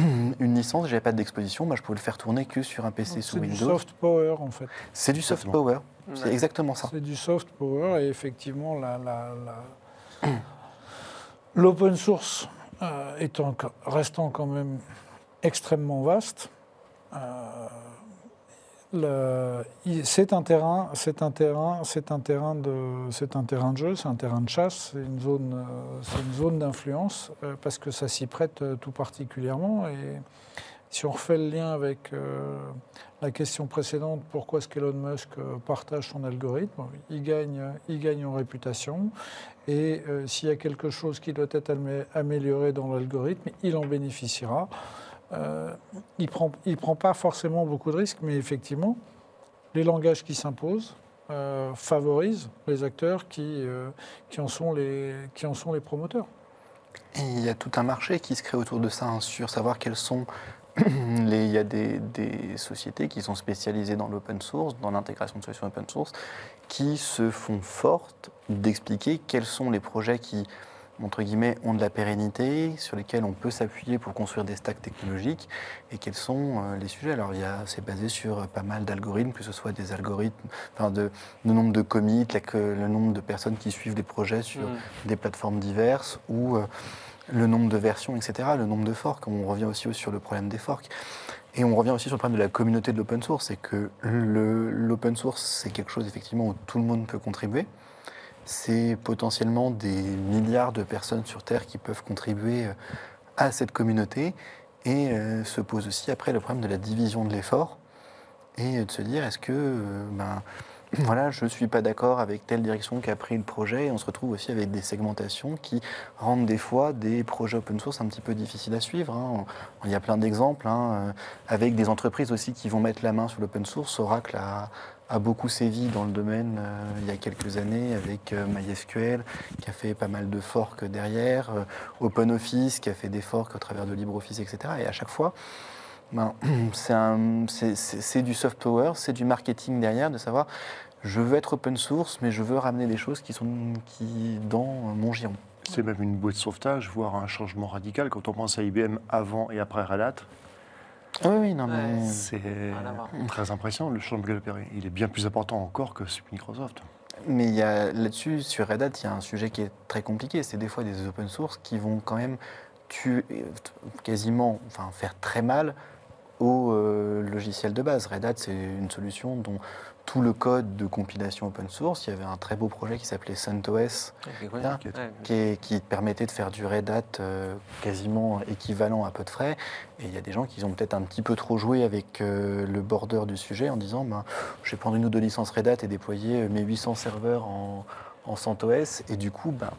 une licence, je n'avais pas d'exposition, ben, je pouvais le faire tourner que sur un PC sous C'est du Windows. soft power en fait. C'est du soft power, c'est Ouais. exactement ça. C'est du soft power et effectivement la- la- la- l'open source euh, étant, restant quand même extrêmement vaste, euh, c'est un terrain, c'est un terrain, c'est un terrain de, c'est un terrain de jeu, c'est un terrain de chasse, c'est une zone, euh, c'est une zone d'influence euh, parce que ça s'y prête euh, tout particulièrement et si on refait le lien avec la question précédente, pourquoi est-ce qu'Elon Musk partage son algorithme? Il gagne, il gagne en réputation. Et s'il y a quelque chose qui doit être amé- amélioré dans l'algorithme, il en bénéficiera. Euh, il ne prend, il prend pas forcément beaucoup de risques, mais effectivement, les langages qui s'imposent euh, favorisent les acteurs qui, euh, qui, en sont les, qui en sont les promoteurs. Il y a tout un marché qui se crée autour de ça, hein, sur savoir quels sont les. Il y a des, des sociétés qui sont spécialisées dans l'open source, dans l'intégration de solutions open source, qui se font fortes d'expliquer quels sont les projets qui, entre guillemets, ont de la pérennité, sur lesquels on peut s'appuyer pour construire des stacks technologiques, et quels sont euh, les sujets. Alors, c'est basé sur euh, pas mal d'algorithmes, que ce soit des algorithmes, enfin, de, le nombre de commits, le nombre de personnes qui suivent les projets sur Hmm. des plateformes diverses ou euh, le nombre de versions, etc., le nombre de forks. On revient aussi sur le problème des forks. Et on revient aussi sur le problème de la communauté de l'open source. C'est que l'open source, c'est quelque chose effectivement où tout le monde peut contribuer. C'est potentiellement des milliards de personnes sur Terre qui peuvent contribuer euh, à cette communauté. Et euh, se pose aussi après le problème de la division de l'effort et de se dire est-ce que euh, ben, voilà, je ne suis pas d'accord avec telle direction qu'a pris le projet. Et on se retrouve aussi avec des segmentations qui rendent des fois des projets open source un petit peu difficiles à suivre. hein. Il y a plein d'exemples, hein, avec des entreprises aussi qui vont mettre la main sur l'open source. Oracle a, a beaucoup sévi dans le domaine euh, il y a quelques années avec euh, MySQL, qui a fait pas mal de forks derrière, euh, OpenOffice, qui a fait des forks au travers de LibreOffice, etc. Et à chaque fois, ben, c'est du soft power, c'est du marketing derrière, de savoir je veux être open source, mais je veux ramener des choses qui sont qui, dans mon giron. C'est même une bouée de sauvetage, voire un changement radical. Quand on pense à IBM avant et après Red Hat, oui, oui, non, mais. C'est très impressionnant le changement a opéré. Il est bien plus important encore que celui de Microsoft. Mais il y a là-dessus, sur Red Hat, il y a un sujet qui est très compliqué. C'est des fois des open source qui vont quand même tuer, quasiment, enfin, faire très mal au euh, logiciel de base. Red Hat, c'est une solution dont tout le code de compilation open source. Il y avait un très beau projet qui s'appelait CentOS, qui, qui, permettait de faire du Red Hat euh, quasiment équivalent à peu de frais. Et il y a des gens qui ont peut-être un petit peu trop joué avec euh, le border du sujet en disant ben, je vais prendre une ou deux licences Red Hat et déployer mes 800 serveurs en, en CentOS. Et du coup, ben,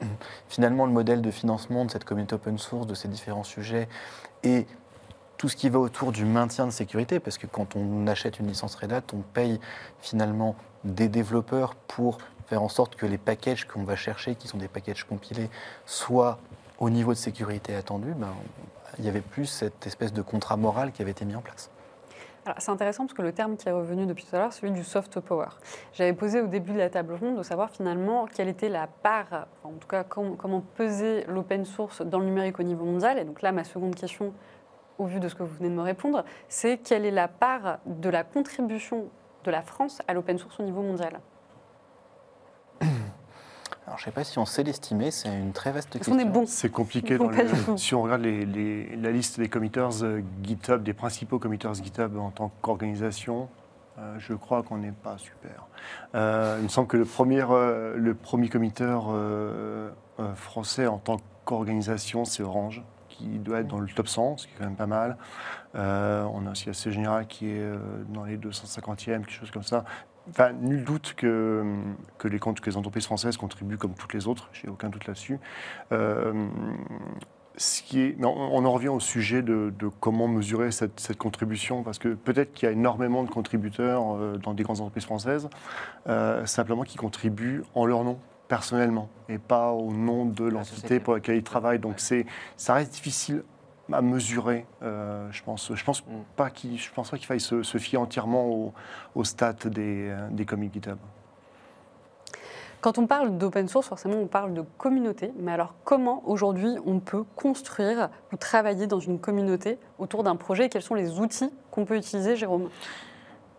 finalement, le modèle de financement de cette communauté open source, de ces différents sujets, est tout ce qui va autour du maintien de sécurité, parce que quand on achète une licence Red Hat, on paye finalement des développeurs pour faire en sorte que les packages qu'on va chercher, qui sont des packages compilés, soient au niveau de sécurité attendu. Ben, il y avait plus cette espèce de contrat moral qui avait été mis en place. C'est intéressant parce que le terme qui est revenu depuis tout à l'heure, celui du soft power. J'avais posé au début de la table ronde de savoir finalement quelle était la part, en tout cas comment, comment pesait l'open source dans le numérique au niveau mondial. Et donc là, ma seconde question au vu de ce que vous venez de me répondre, c'est quelle est la part de la contribution de la France à l'open source au niveau mondial? Alors, je ne sais pas si on sait l'estimer, c'est une très vaste question. bon? C'est compliqué. si on regarde la liste des committers euh, GitHub, des principaux committers GitHub en tant qu'organisation, euh, je crois qu'on n'est pas super. Euh, il me semble que le premier, le premier committeur français en tant qu'organisation, c'est Orange qui doit être dans le top 100, ce qui est quand même pas mal. Euh, on a aussi assez général qui est euh, dans les 250e, quelque chose comme ça. Enfin, nul doute que, que, les, entreprises françaises contribuent comme toutes les autres, j'ai aucun doute là-dessus. Euh, ce qui est, on, en revient au sujet de, comment mesurer cette, contribution, parce que peut-être qu'il y a énormément de contributeurs dans des grandes entreprises françaises, simplement qui contribuent en leur nom personnellement et pas au nom de l'entité pour laquelle ils travaillent. Donc c'est, ça reste difficile à mesurer. Euh, je pense, je pense mm. pas qu'il, je pense pas qu'il faille se, fier entièrement au, au stats des, des comics GitHub. Quand on parle d'open source, forcément, on parle de communauté. Mais alors, comment aujourd'hui on peut construire ou travailler dans une communauté autour d'un projet? Quels sont les outils qu'on peut utiliser, Jérôme?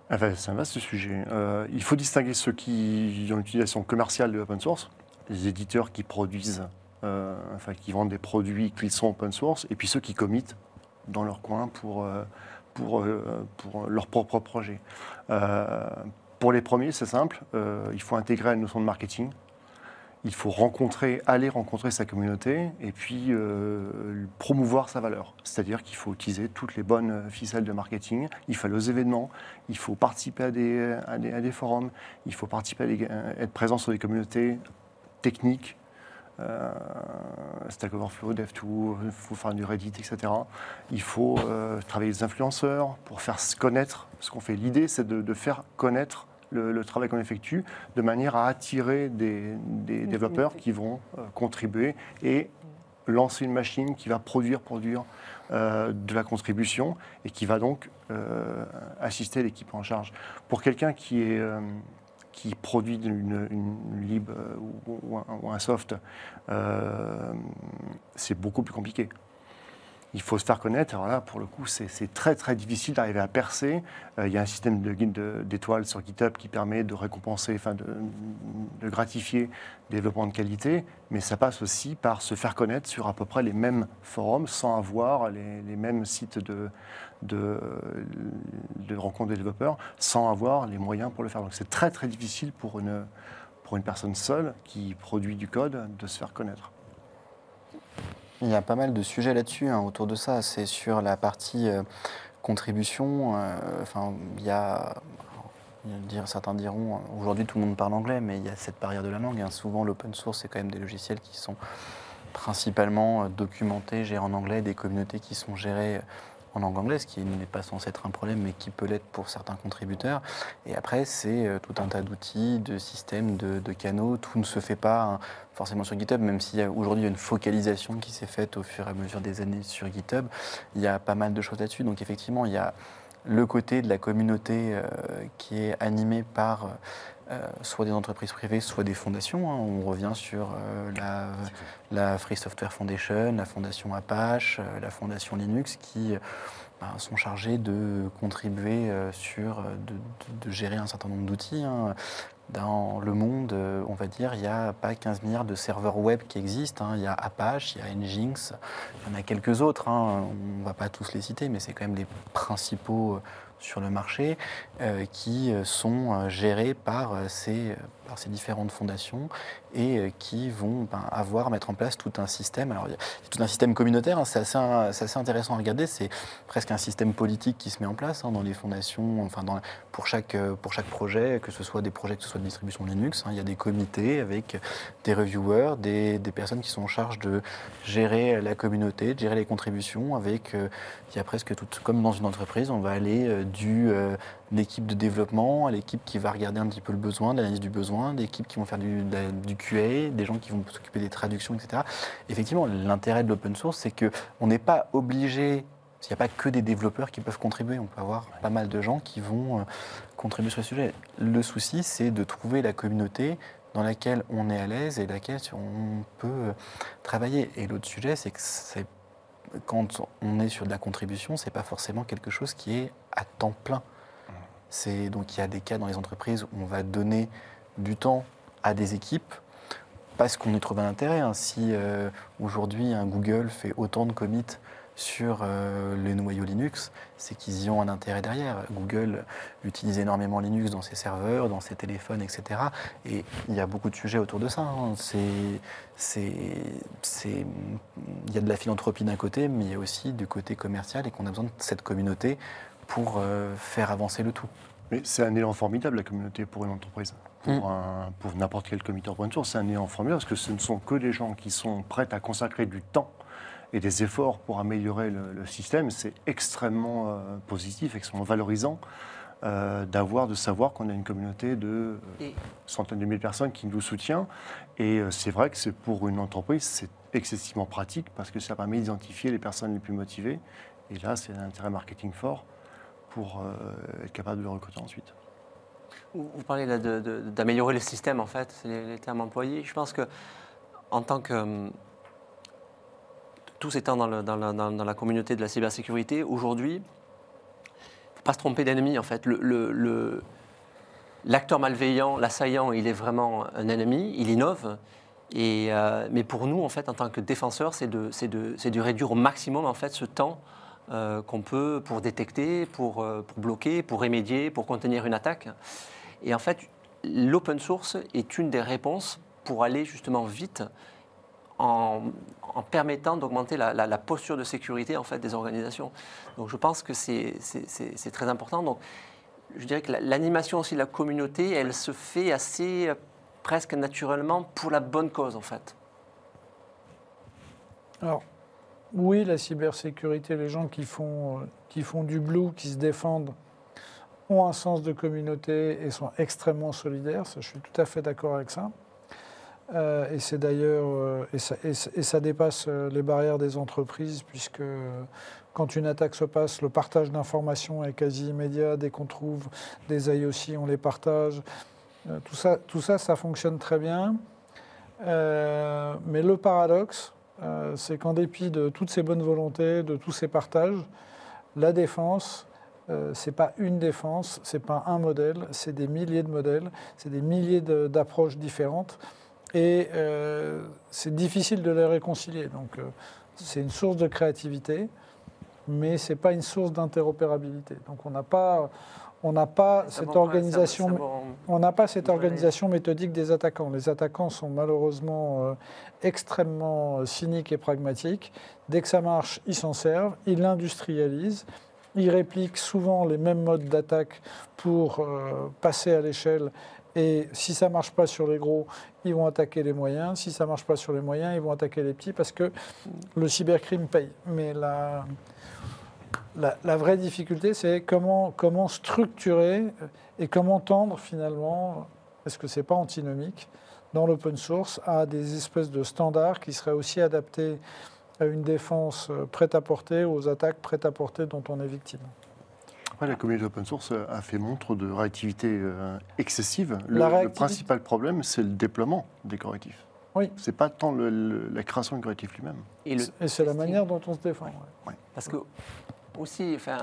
Ah, c'est un vaste sujet. Euh, il faut distinguer ceux qui ont l'utilisation commerciale de l'open source, les éditeurs qui produisent, euh, enfin qui vendent des produits qui sont open source, et puis ceux qui commitent dans leur coin pour, euh, pour, pour leur propre projet. pour les premiers, c'est simple, il faut intégrer la notion de marketing il faut rencontrer, aller rencontrer sa communauté et puis euh, promouvoir sa valeur. C'est-à-dire qu'il faut utiliser toutes les bonnes ficelles de marketing. Il faut aller aux événements, il faut participer à des, des, forums, il faut participer à être présent sur des communautés techniques. Euh, Stack Overflow, Dev2, il faut faire du Reddit, etc. Il faut euh, travailler des influenceurs pour faire connaître ce qu'on fait. L'idée, c'est de faire connaître le, travail qu'on effectue de manière à attirer des, développeurs qui vont euh, contribuer et lancer une machine qui va produire, produire euh, de la contribution et qui va donc euh, assister l'équipe en charge. Pour quelqu'un qui est qui produit une, lib ou, ou, un, soft, c'est beaucoup plus compliqué il faut se faire connaître. Alors là, pour le coup, c'est très très difficile d'arriver à percer. Euh, il y a un système de guide d'étoiles sur GitHub qui permet de récompenser, enfin de, gratifier le développement de qualité, mais ça passe aussi par se faire connaître sur à peu près les mêmes forums sans avoir les, mêmes sites de, de, de rencontres des développeurs, sans avoir les moyens pour le faire. Donc c'est très très difficile pour une, pour une personne seule qui produit du code de se faire connaître. Il y a pas mal de sujets là-dessus, hein, autour de ça. C'est sur la partie euh, contribution. Euh, enfin, il y a, certains diront, aujourd'hui tout le monde parle anglais, mais il y a cette barrière de la langue. Hein. Souvent, l'open source, c'est quand même des logiciels qui sont principalement euh, documentés, gérés en anglais, des communautés qui sont gérées en langue anglaise, qui n'est pas censé être un problème, mais qui peut l'être pour certains contributeurs. Et après, c'est euh, tout un tas d'outils, de systèmes, de, canaux. Tout ne se fait pas hein, forcément sur GitHub, même s'il y a aujourd'hui une focalisation qui s'est faite au fur et à mesure des années sur GitHub. Il y a pas mal de choses là-dessus. Donc effectivement, il y a le côté de la communauté euh, qui est animée par euh, soit des entreprises privées, soit des fondations. Hein. On revient sur la, la, Free Software Foundation, la fondation Apache, la fondation Linux, qui ben, sont chargés de contribuer sur, de, gérer un certain nombre d'outils. Hein. dans le monde, euh, on va dire, il n'y a pas 15 milliards de serveurs web qui existent. hein. Il y a Apache, il y a Nginx, il y en a quelques autres. On ne va pas tous les citer, mais c'est quand même les principaux euh, sur le marché euh, qui euh, sont euh, gérés par ces, par ces différentes fondations et euh, qui vont ben, avoir, mettre en place tout un système. Alors, il y a tout un système communautaire, hein. c'est assez, assez intéressant à regarder. C'est presque un système politique qui se met en place hein, dans les fondations, enfin, pour, chaque, euh, pour chaque projet, que ce soit des projets, que ce soit de distribution Linux. hein. il y a des comités avec des reviewers, des, des personnes qui sont en charge de gérer la communauté, de gérer les contributions. Avec, euh, il y a presque tout, comme dans une entreprise, on va aller du l'équipe de développement à l'équipe qui va regarder un petit peu le besoin, l'analyse du besoin, des équipes qui vont faire du, de du QA, des gens qui vont s'occuper des traductions, etc. Effectivement, l'intérêt de l'open source, c'est que on n'est pas obligé. Il n'y a pas que des développeurs qui peuvent contribuer. On peut avoir pas mal de gens qui vont euh, contribuer sur le sujet. Le souci, c'est de trouver la communauté dans laquelle on est à l'aise et laquelle on peut euh, travailler. Et l'autre sujet, c'est que quand on est sur de la contribution, c'est pas forcément quelque chose qui est à temps plein. C'est donc il y a des cas dans les entreprises où on va donner du temps à des équipes parce qu'on y trouve un intérêt. hein. Si euh, aujourd'hui un Google fait autant de commits sur euh, les noyaux Linux, c'est qu'ils y ont un intérêt derrière. Google utilise énormément Linux dans ses serveurs, dans ses téléphones, etc. Et il y a beaucoup de sujets autour de ça. hein. Il y a de la philanthropie d'un côté, mais il y a aussi du côté commercial et qu'on a besoin de cette communauté pour euh, faire avancer le tout. Mais c'est un élan formidable, la communauté, pour une entreprise. Pour, Mm. pour n'importe quel comité open source, c'est un élan formidable parce que ce ne sont que des gens qui sont prêts à consacrer du temps et des efforts pour améliorer le, le système. C'est extrêmement euh, positif, extrêmement valorisant euh, d'avoir, de savoir qu'on a une communauté de euh, centaines de milliers de personnes qui nous soutient. Et euh, c'est vrai que c'est pour une entreprise, c'est excessivement pratique parce que ça permet d'identifier les personnes les plus motivées. Et là, c'est un intérêt marketing fort pour euh, être capable de le recruter ensuite. Vous parlez d'améliorer le système, en fait, c'est les, termes employés. Je pense que, en tant que. hum, Tous étant dans, la, communauté de la cybersécurité, aujourd'hui, il ne faut pas se tromper d'ennemi, en fait. L'acteur malveillant, l'assaillant, il est vraiment un ennemi, il innove. Euh, mais pour nous, en fait, en tant que défenseurs, c'est de, de réduire au maximum en fait, ce temps euh, qu'on peut pour détecter, pour, euh, pour bloquer, pour remédier, pour contenir une attaque. Et en fait, l'open source est une des réponses pour aller justement vite en, permettant d'augmenter la, posture de sécurité en fait, des organisations. Donc je pense que c'est très important. Donc je dirais que la- l'animation aussi de la communauté, elle se fait assez euh, presque naturellement pour la bonne cause en fait. Alors, oui, la cybersécurité, les gens qui font, euh, qui font du blue, qui se défendent, ont un sens de communauté et sont extrêmement solidaires. Je suis tout à fait d'accord avec ça. Euh, et c'est d'ailleurs, euh, et, ça, dépasse les barrières des entreprises, puisque quand une attaque se passe, le partage d'informations est quasi immédiat. Dès qu'on trouve des IOC, on les partage. Tout, ça, tout ça, ça fonctionne très bien. Mais le paradoxe, euh, c'est qu'en dépit de toutes ces bonnes volontés, de tous ces partages, la défense, euh, c'est pas une défense, c'est pas un modèle, c'est des milliers de modèles, c'est des milliers d'approches différentes, et euh, c'est difficile de les réconcilier. Donc, euh, c'est une source de créativité, mais c'est pas une source d'interopérabilité. Donc, on n'a pas, on n'a pas cette organisation. pas cette méthodique des attaquants. Les attaquants sont malheureusement euh, extrêmement euh, cyniques et pragmatiques. Dès que ça marche, ils s'en servent, ils l'industrialisent, ils répliquent souvent les mêmes modes d'attaque pour euh, passer à l'échelle. Et si ça ne marche pas sur les gros, ils vont attaquer les moyens. Si ça ne marche pas sur les moyens, ils vont attaquer les petits parce que le cybercrime paye. Mais la, la, la vraie difficulté, c'est comment, comment structurer et comment tendre finalement, est-ce que ce n'est pas antinomique, dans l'open source à des espèces de standards qui seraient aussi adaptés à une défense euh, prête à porter, aux attaques prêtes à porter dont on est victime. Après, la communauté open source a fait montre de réactivité euh, excessive. Le, principal problème, c'est le déploiement des correctifs. Oui. C'est pas tant le- le- la création du correctif lui-même. Et le Et c'est la manière dont on se défend. ouais. Parce que aussi, enfin,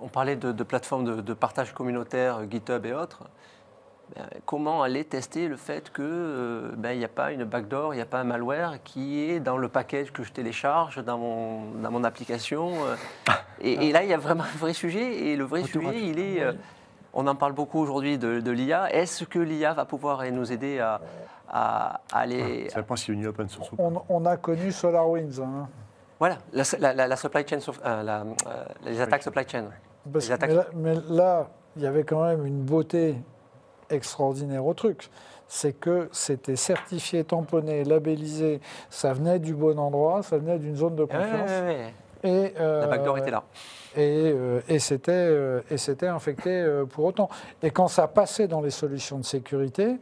on parlait de, de plateformes de, de partage communautaire, euh, GitHub et autres. ben, comment aller tester le fait qu'il euh, ben, n'y a pas une backdoor, il n'y a pas un malware qui est dans le package que je télécharge, dans mon, dans mon application. Euh. et, là, il y a vraiment un vrai sujet. Et le vrai sujet, il est. Euh, on en parle beaucoup aujourd'hui de, l'IA. Est-ce que l'IA va pouvoir nous aider à, à, aller. Ça dépend a une open source on, on, a connu SolarWinds. Hein. Voilà, la, supply chain, les attaques supply chain. mais là, il y avait quand même une beauté extraordinaire au truc. C'est que c'était certifié, tamponné, labellisé, ça venait du bon endroit, ça venait d'une zone de confiance. Et, euh, la backdoor était là. Et, euh, et c'était euh, infecté pour autant. Et quand ça passait dans les solutions de sécurité,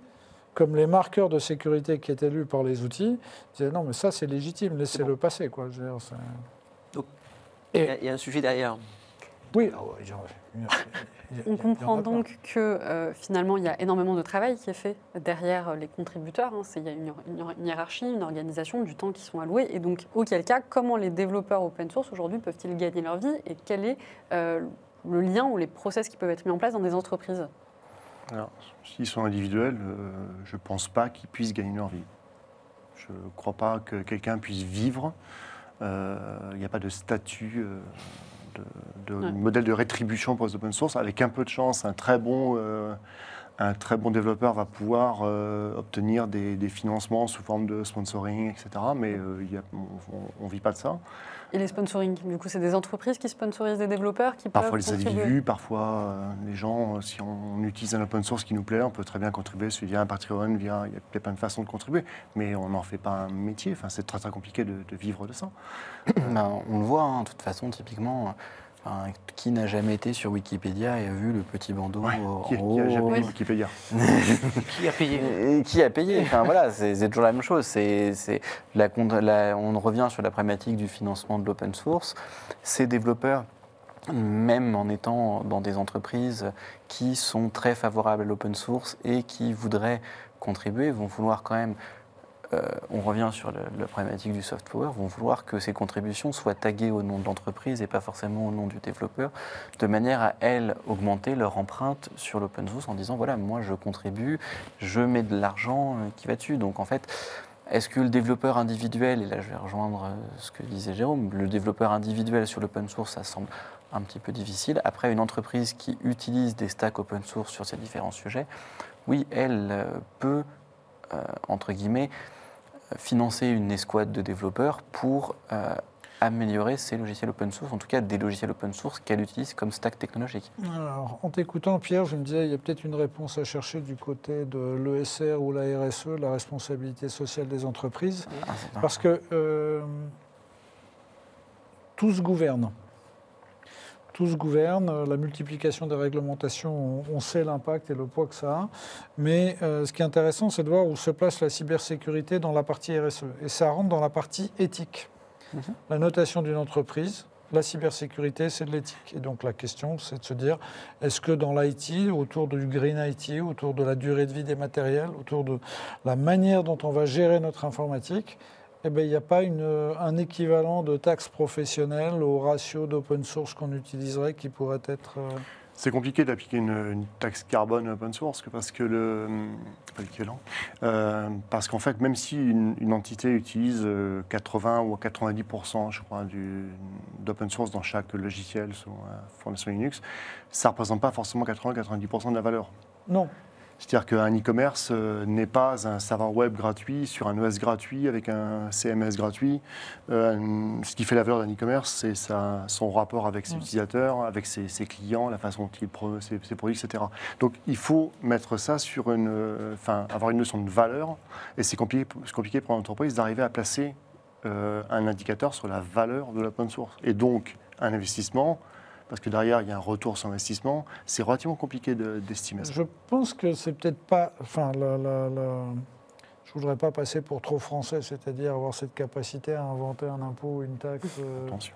comme les marqueurs de sécurité qui étaient lus par les outils, disaient non, mais ça c'est légitime, laissez-le passer. Quoi. Donc, il y, a un sujet derrière. Oui, on comprend donc que euh, finalement, il y a énormément de travail qui est fait derrière les contributeurs. Hein. Il y a une, hiérarchie, une organisation, du temps qui sont alloués. Et donc, auquel cas, comment les développeurs open source aujourd'hui peuvent-ils gagner leur vie? Et quel est euh, le lien ou les process qui peuvent être mis en place dans des entreprises? Alors, s'ils sont individuels, euh, je ne pense pas qu'ils puissent gagner leur vie. Je ne crois pas que quelqu'un puisse vivre. Il n'y a pas de statut de, modèle de rétribution pour les open source. Avec un peu de chance, un très bon, euh, un très bon développeur va pouvoir euh, obtenir des, financements sous forme de sponsoring, etc. Mais euh, on ne vit pas de ça. Et les sponsoring, du coup, c'est des entreprises qui sponsorisent des développeurs qui Parfois les individus, parfois les gens, si on utilise un open source qui nous plaît, on peut très bien contribuer via un Patreon, via, il y a plein de façons de contribuer, mais on n'en fait pas un métier, enfin, c'est très très compliqué de, vivre de ça. Ben, on le voit, hein, de toute façon, typiquement, qui n'a jamais été sur Wikipédia et a vu le petit bandeau en qui, haut Qui a jamais vu Wikipédia Qui a payé? Qui a payé? Enfin voilà, c'est toujours la même chose. C'est la, on revient sur la problématique du financement de l'open source. Ces développeurs même en étant dans des entreprises qui sont très favorables à l'open source et qui voudraient contribuer, vont vouloir quand même euh, on revient sur la problématique du soft power, vont vouloir que ces contributions soient taguées au nom de l'entreprise et pas forcément au nom du développeur, de manière à, elles, augmenter leur empreinte sur l'open source en disant, voilà, moi je contribue, je mets de l'argent euh, qui va dessus. Donc en fait, est-ce que le développeur individuel, et là je vais rejoindre euh, ce que disait Jérôme, le développeur individuel sur l'open source, ça semble un petit peu difficile. Après, une entreprise qui utilise des stacks open source sur ces différents sujets, oui, elle peut, entre guillemets, financer une escouade de développeurs pour euh, améliorer ces logiciels open source, en tout cas des logiciels open source qu'elle utilise comme stack technologique. Alors, en t'écoutant, Pierre, je me disais, il y a peut-être une réponse à chercher du côté de l'ESR ou la RSE, la responsabilité sociale des entreprises, ah, parce que euh, tout se gouverne tout se gouverne. La multiplication des réglementations, on, sait l'impact et le poids que ça a. Mais euh, ce qui est intéressant, c'est de voir où se place la cybersécurité dans la partie RSE. Et ça rentre dans la partie éthique. Mhm. La notation d'une entreprise, la cybersécurité, c'est de l'éthique. Et donc la question, c'est de se dire, est-ce que dans l'IT, autour du green IT, autour de la durée de vie des matériels, autour de la manière dont on va gérer notre informatique, eh ben, il n'y a pas un équivalent de taxe professionnelle au ratio d'open source qu'on utiliserait qui pourrait être. Euh, c'est compliqué d'appliquer une, taxe carbone open source parce que le pas l'équivalent euh, parce qu'en fait même si une, entité utilise 80 euh, ou 90% je crois d'open source dans chaque logiciel sous formation Linux, ça représente pas forcément 80-90% de la valeur. Non. C'est-à-dire qu'un e-commerce euh, n'est pas un serveur web gratuit sur un OS gratuit avec un CMS gratuit. Euh, ce qui fait la valeur d'un e-commerce, c'est son rapport avec ses utilisateurs, avec ses, clients, la façon dont il produit ses, produits, etc. Donc il faut mettre ça sur une, euh, enfin avoir une notion de valeur. Et c'est compliqué, compliqué pour l'entreprise d'arriver à placer un indicateur sur la valeur de l'open source. Et donc un investissement parce que derrière, il y a un retour sur investissement. C'est relativement compliqué d'estimer ça. Je pense que c'est peut-être pas. Enfin, je ne voudrais pas passer pour trop français, c'est-à-dire avoir cette capacité à inventer un impôt ou une taxe. Euh, Attention.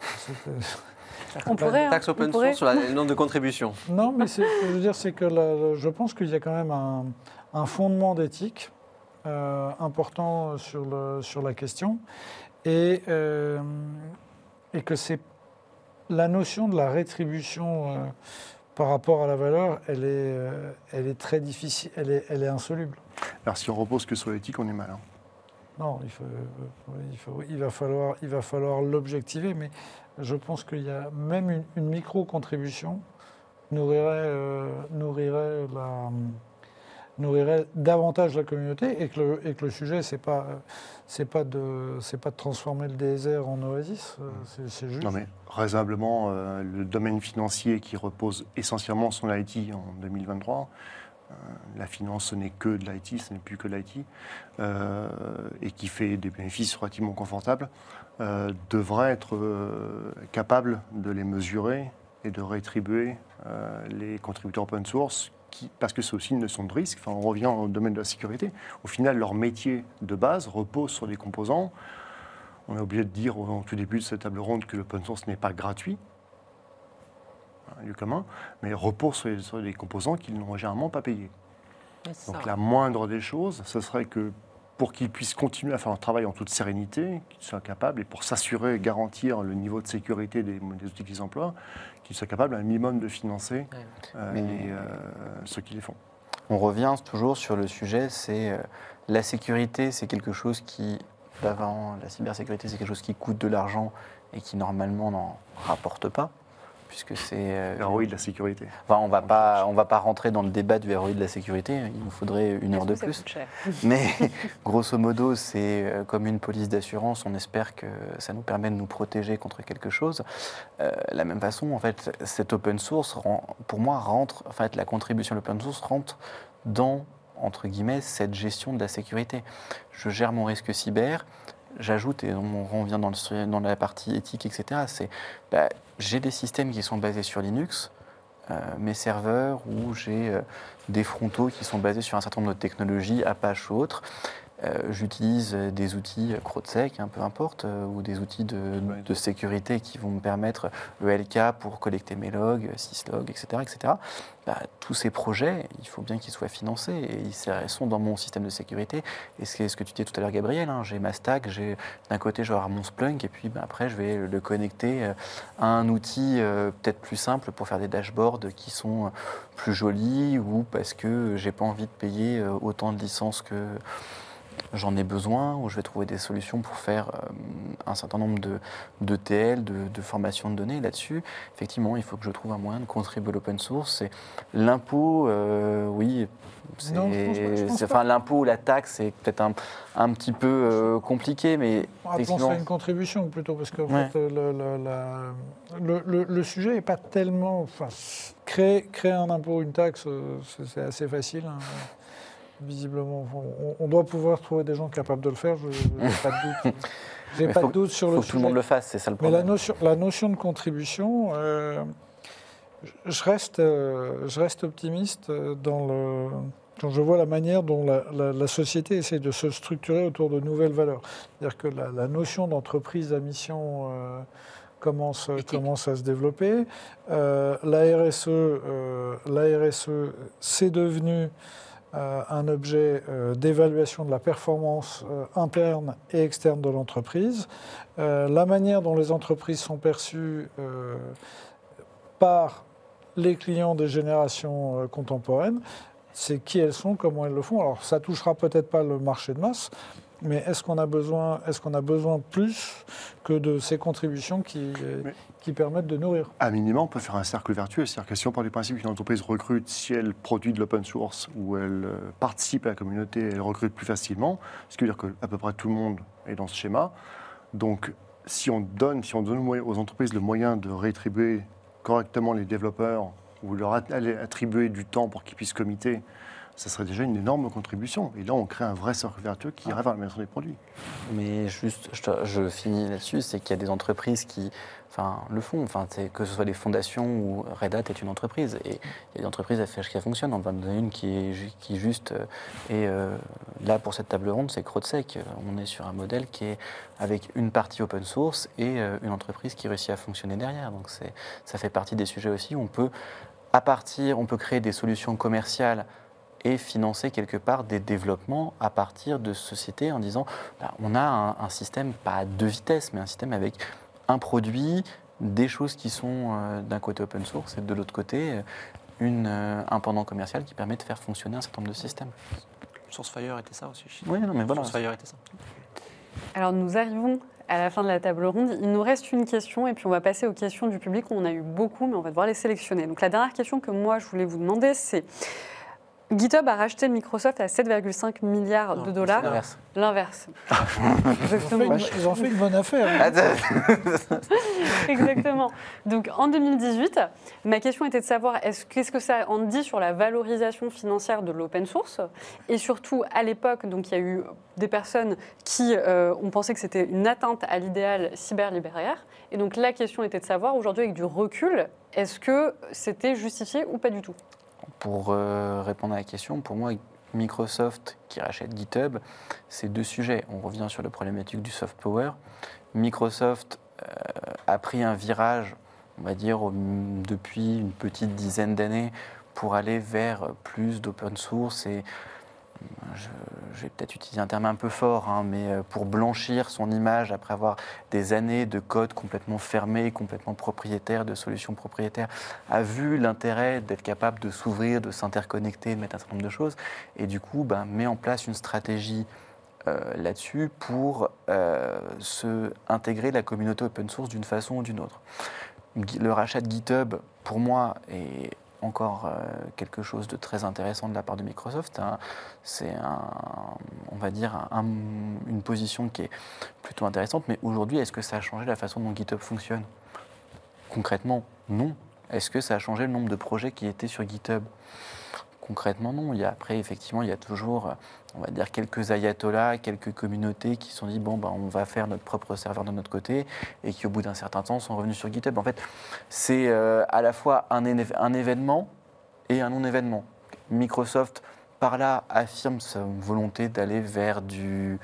On pourrait, taxe open source sur le nombre de contributions. Non, mais ce que je veux dire, c'est que je pense qu'il y a quand même un, fondement d'éthique euh, important sur, le, sur la question et, euh, et que c'est la notion de la rétribution euh, par rapport à la valeur, elle est, elle est très difficile, elle est, elle est insoluble. Alors si on repose que sur l'éthique, on est mal. Hein. Non, il, faut, il, il, va falloir, il va falloir l'objectiver, mais je pense qu'il y a même une, micro-contribution nourrirait, euh, nourrirait, la, nourrirait davantage la communauté et que le, et que le sujet, ce n'est pas, pas, de, pas de transformer le désert en oasis, euh, c'est juste. Non mais raisonnablement, euh, le domaine financier qui repose essentiellement sur l'IT en 2023, la finance, ce n'est que de l'IT, ce n'est plus que l'IT, et qui fait des bénéfices relativement confortables. Euh, devrait être euh, capable de les mesurer et de rétribuer euh, les contributeurs open source qui, parce que c'est aussi une notion de risque. Enfin, on revient au domaine de la sécurité. Au final, leur métier de base repose sur des composants. On est obligé de dire au tout début de cette table ronde que l'open source n'est pas gratuit, lieu commun, mais repose sur, des composants qu'ils n'ont généralement pas payés. Donc la moindre des choses, ce serait que pour qu'ils puissent continuer à faire leur travail en toute sérénité, qu'ils soient capables, et pour s'assurer, garantir le niveau de sécurité des, outils qu'ils emploient, qu'ils soient capables un minimum de financer euh, euh, ceux qui les font. On revient toujours sur le sujet, c'est euh, la sécurité, c'est quelque chose qui, avant la cybersécurité, c'est quelque chose qui coûte de l'argent et qui normalement n'en rapporte pas puisque c'est... Euh, ROI de la sécurité. Enfin, on va pas, on va pas rentrer dans le débat du ROI de la sécurité, il nous faudrait une heure de plus. Mais grosso modo, c'est euh, comme une police d'assurance, on espère que ça nous permet de nous protéger contre quelque chose. Euh, la même façon, en fait, cet open source, pour moi, rentre, en fait, la contribution de l'open source rentre dans entre guillemets, cette gestion de la sécurité. Je gère mon risque cyber, j'ajoute, et on revient dans, la partie éthique, etc., c'est bah, j'ai des systèmes qui sont basés sur Linux, euh, mes serveurs, ou j'ai euh, des frontaux qui sont basés sur un certain nombre de technologies, Apache ou autres. Euh, j'utilise des outils CrowdSec, hein, peu importe, euh, ou des outils de, sécurité qui vont me permettre le LK pour collecter mes logs, syslog, etc. etc. Bah, tous ces projets, il faut bien qu'ils soient financés et ils sont dans mon système de sécurité. Et c'est ce que tu disais tout à l'heure, Gabriel, hein, j'ai ma stack, j'ai d'un côté je vais avoir mon Splunk et puis bah, après je vais le connecter euh, à un outil peut-être plus simple pour faire des dashboards qui sont plus jolis ou parce que j'ai pas envie de payer autant de licences que j'en ai besoin, ou je vais trouver des solutions pour faire euh, un certain nombre de, de TL, de, formation de données là-dessus. Effectivement, il faut que je trouve un moyen de contribuer à l'open source. C'est l'impôt, euh, oui. enfin, l'impôt ou la taxe, c'est peut-être un, un, petit peu euh, compliqué, mais effectivement... une contribution plutôt, parce que le, le, le, sujet n'est pas tellement. Enfin, créer, créer un impôt, une taxe, c'est assez facile. Hein visiblement. On, doit pouvoir trouver des gens capables de le faire, je n'ai pas de doute. J'ai pas de doute sur le faut que tout le monde le fasse, c'est ça le problème. Mais la notion, la notion de contribution, euh, je, reste, euh, je reste optimiste dans le, quand je vois la manière dont la, société essaie de se structurer autour de nouvelles valeurs. C'est-à-dire que la, notion d'entreprise à mission euh, commence, commence à se développer. la RSE, la RSE c'est devenu euh, un objet euh, d'évaluation de la performance euh, interne et externe de l'entreprise, la manière dont les entreprises sont perçues par les clients des générations contemporaines, c'est qui elles sont, comment elles le font. Alors ça touchera peut-être pas le marché de masse, mais est-ce qu'on a besoin, est-ce qu'on a besoin plus que de ces contributions qui, qui permettent de nourrir? À minimum, on peut faire un cercle vertueux. C'est-à-dire que si on part du principe qu'une entreprise recrute, si elle produit de l'open source ou elle euh, participe à la communauté, elle recrute plus facilement, ce qui veut dire qu'à peu près tout le monde est dans ce schéma. Donc, si on donne, si on donne aux entreprises le moyen de rétribuer correctement les développeurs ou leur attribuer du temps pour qu'ils puissent comiter ça serait déjà une énorme contribution. Et là, on crée un vrai cercle vertueux qui irait vers l'amélioration des produits. Mais juste, je, finis là-dessus, c'est qu'il y a des entreprises qui enfin, le font. Enfin, que ce soit des fondations ou Red Hat est une entreprise. Et il y a des entreprises à faire qui fonctionnent. On va donner une qui est, qui juste. Euh, et euh, là, pour cette table ronde, c'est CrowdSec. On est sur un modèle qui est avec une partie open source et euh, une entreprise qui réussit à fonctionner derrière. Donc, ça fait partie des sujets aussi où on peut, à partir, on peut créer des solutions commerciales et financer quelque part des développements à partir de sociétés en disant bah, on a un, système, pas à deux vitesses, mais un système avec un produit, des choses qui sont d'un côté open source et de l'autre côté une, un pendant commercial qui permet de faire fonctionner un certain nombre de systèmes. SourceFire était ça aussi. Oui, non, mais voilà. SourceFire était ça. Alors nous arrivons à la fin de la table ronde. Il nous reste une question et puis on va passer aux questions du public. On en a eu beaucoup, mais on va devoir les sélectionner. Donc la dernière question que moi je voulais vous demander, c'est GitHub a racheté Microsoft à 7,5 milliards de dollars. L'inverse. L'inverse. Exactement. Ils ont fait une bonne affaire. Hein. Exactement. Donc en 2018, ma question était de savoir qu'est-ce que ça en dit sur la valorisation financière de l'open source? Et surtout à l'époque, donc il y a eu des personnes qui euh, ont pensé que c'était une atteinte à l'idéal cyberlibéraire. Et donc la question était de savoir aujourd'hui avec du recul, est-ce que c'était justifié ou pas du tout? Pour euh, répondre à la question, pour moi, Microsoft qui rachète GitHub, c'est deux sujets. On revient sur la problématique du soft power. Microsoft euh, a pris un virage, on va dire, depuis une petite dizaine d'années pour aller vers plus d'open source et je, vais peut-être utiliser un terme un peu fort, hein, mais euh, pour blanchir son image après avoir des années de code complètement fermé, complètement propriétaire, de solutions propriétaires, a vu l'intérêt d'être capable de s'ouvrir, de s'interconnecter, de mettre un certain nombre de choses, et du coup ben, met en place une stratégie euh, là-dessus pour euh, se intégrer la communauté open source d'une façon ou d'une autre. Le rachat de GitHub, pour moi, est encore euh, quelque chose de très intéressant de la part de Microsoft. C'est, on va dire, une position qui est plutôt intéressante. Mais aujourd'hui, est-ce que ça a changé la façon dont GitHub fonctionne? Concrètement, non. Est-ce que ça a changé le nombre de projets qui étaient sur GitHub? Concrètement, non. Il y a, après, effectivement, il y a toujours, on va dire, quelques ayatollahs, quelques communautés qui se sont dit, bon, ben, on va faire notre propre serveur de notre côté, et qui, au bout d'un certain temps, sont revenus sur GitHub. En fait, c'est euh, à la fois un, un événement et un non-événement. Microsoft, par là, affirme sa volonté d'aller vers du, euh,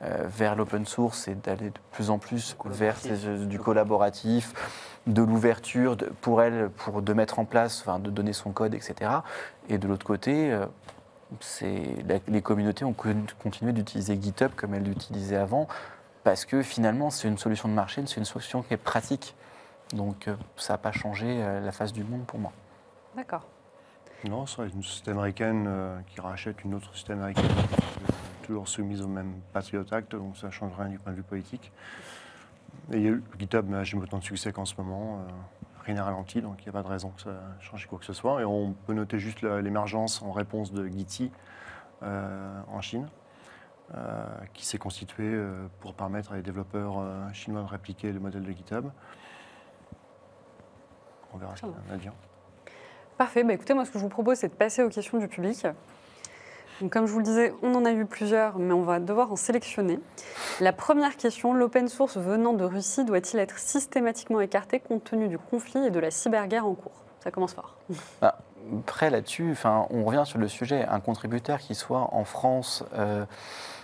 vers l'open source et d'aller de plus en plus vers du collaboratif, de l'ouverture pour elle, pour de mettre en place, enfin, de donner son code, etc. Et de l'autre côté, euh, les communautés ont continué d'utiliser GitHub comme elles l'utilisaient avant, parce que finalement, c'est une solution de marché, c'est une solution qui est pratique. Donc, euh, ça n'a pas changé la face du monde pour moi. D'accord. Non, c'est une société américaine qui rachète une autre société américaine toujours soumise au même Patriot Act, donc ça ne change rien du point de vue politique. Et GitHub n'a jamais autant de succès qu'en ce moment. Euh, rien n'est ralenti, donc il n'y a pas de raison que ça change quoi que ce soit. Et on peut noter juste l'émergence en réponse de Giti euh, en Chine, euh, qui s'est constitué pour permettre à les développeurs chinois de répliquer le modèle de GitHub. On verra ce qu'il y a à dire. Parfait. Bah, écoutez, moi, ce que je vous propose, c'est de passer aux questions du public comme je vous le disais, on en a eu plusieurs, mais on va devoir en sélectionner. La première question, l'open source venant de Russie doit-il être systématiquement écarté compte tenu du conflit et de la cyberguerre en cours? Ça commence fort. Après, là-dessus, on revient sur le sujet. Un contributeur qui soit en France, euh,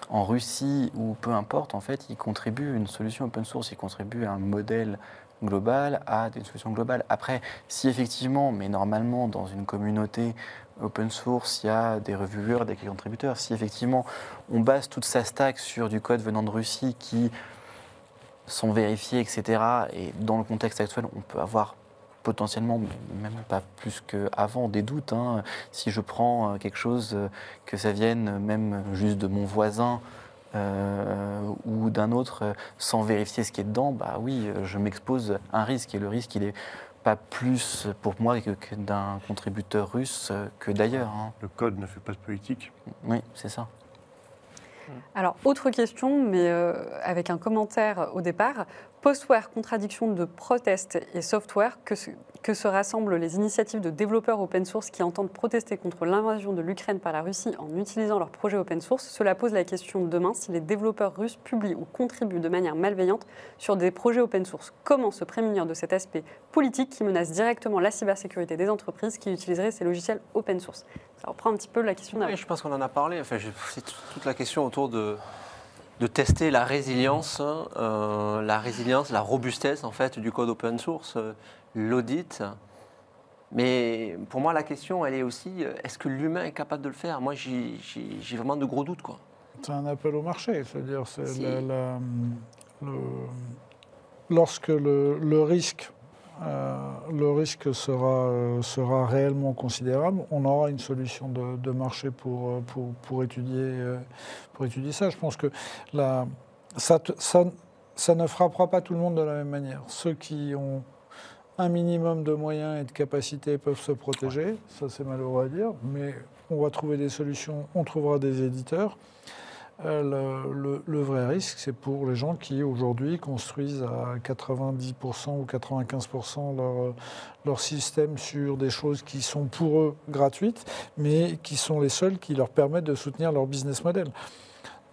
en Russie ou peu importe, en fait, il contribue une solution open source, il contribue à un modèle global, à des solutions globales. Après, si effectivement, mais normalement, dans une communauté open source, il y a des reviewers, des contributeurs. Si effectivement on base toute sa stack sur du code venant de Russie qui sont vérifiés, etc., et dans le contexte actuel, on peut avoir potentiellement, même pas plus qu'avant, des doutes. Hein. Si je prends euh, quelque chose, euh, que ça vienne même juste de mon voisin, euh, ou d'un autre sans vérifier ce qui est dedans, bah oui, je m'expose à un risque et le risque il est pas plus pour moi que, d'un contributeur russe que d'ailleurs. Hein. Le code ne fait pas de politique. Oui, c'est ça. Alors, autre question, mais euh, avec un commentaire au départ. Postware, contradiction de protest et software, que, que se rassemblent les initiatives de développeurs open source qui entendent protester contre l'invasion de l'Ukraine par la Russie en utilisant leurs projets open source? Cela pose la question demain si les développeurs russes publient ou contribuent de manière malveillante sur des projets open source. Comment se prémunir de cet aspect politique qui menace directement la cybersécurité des entreprises qui utiliseraient ces logiciels open source? Ça reprend un petit peu la question Oui, je pense qu'on en a parlé. Enfin, c'est toute la question autour de de tester la résilience, euh, la résilience, la robustesse en fait du code open source, euh, l'audit. Mais pour moi, la question, elle est aussi, euh, est-ce que l'humain est capable de le faire? Moi, j'ai vraiment de gros doutes. quoi. C'est un appel au marché, c'est-à-dire, lorsque le, risque le risque sera, sera réellement considérable. On aura une solution de, marché pour, pour, pour, étudier, pour étudier ça. Je pense que la, ça, ça, ça ne frappera pas tout le monde de la même manière. Ceux qui ont un minimum de moyens et de capacités peuvent se protéger, ça c'est malheureux à dire, mais on va trouver des solutions, on trouvera des éditeurs. Euh, le, vrai risque, c'est pour les gens qui aujourd'hui construisent à 90% ou 95% leur, leur système sur des choses qui sont pour eux gratuites, mais qui sont les seules qui leur permettent de soutenir leur business model.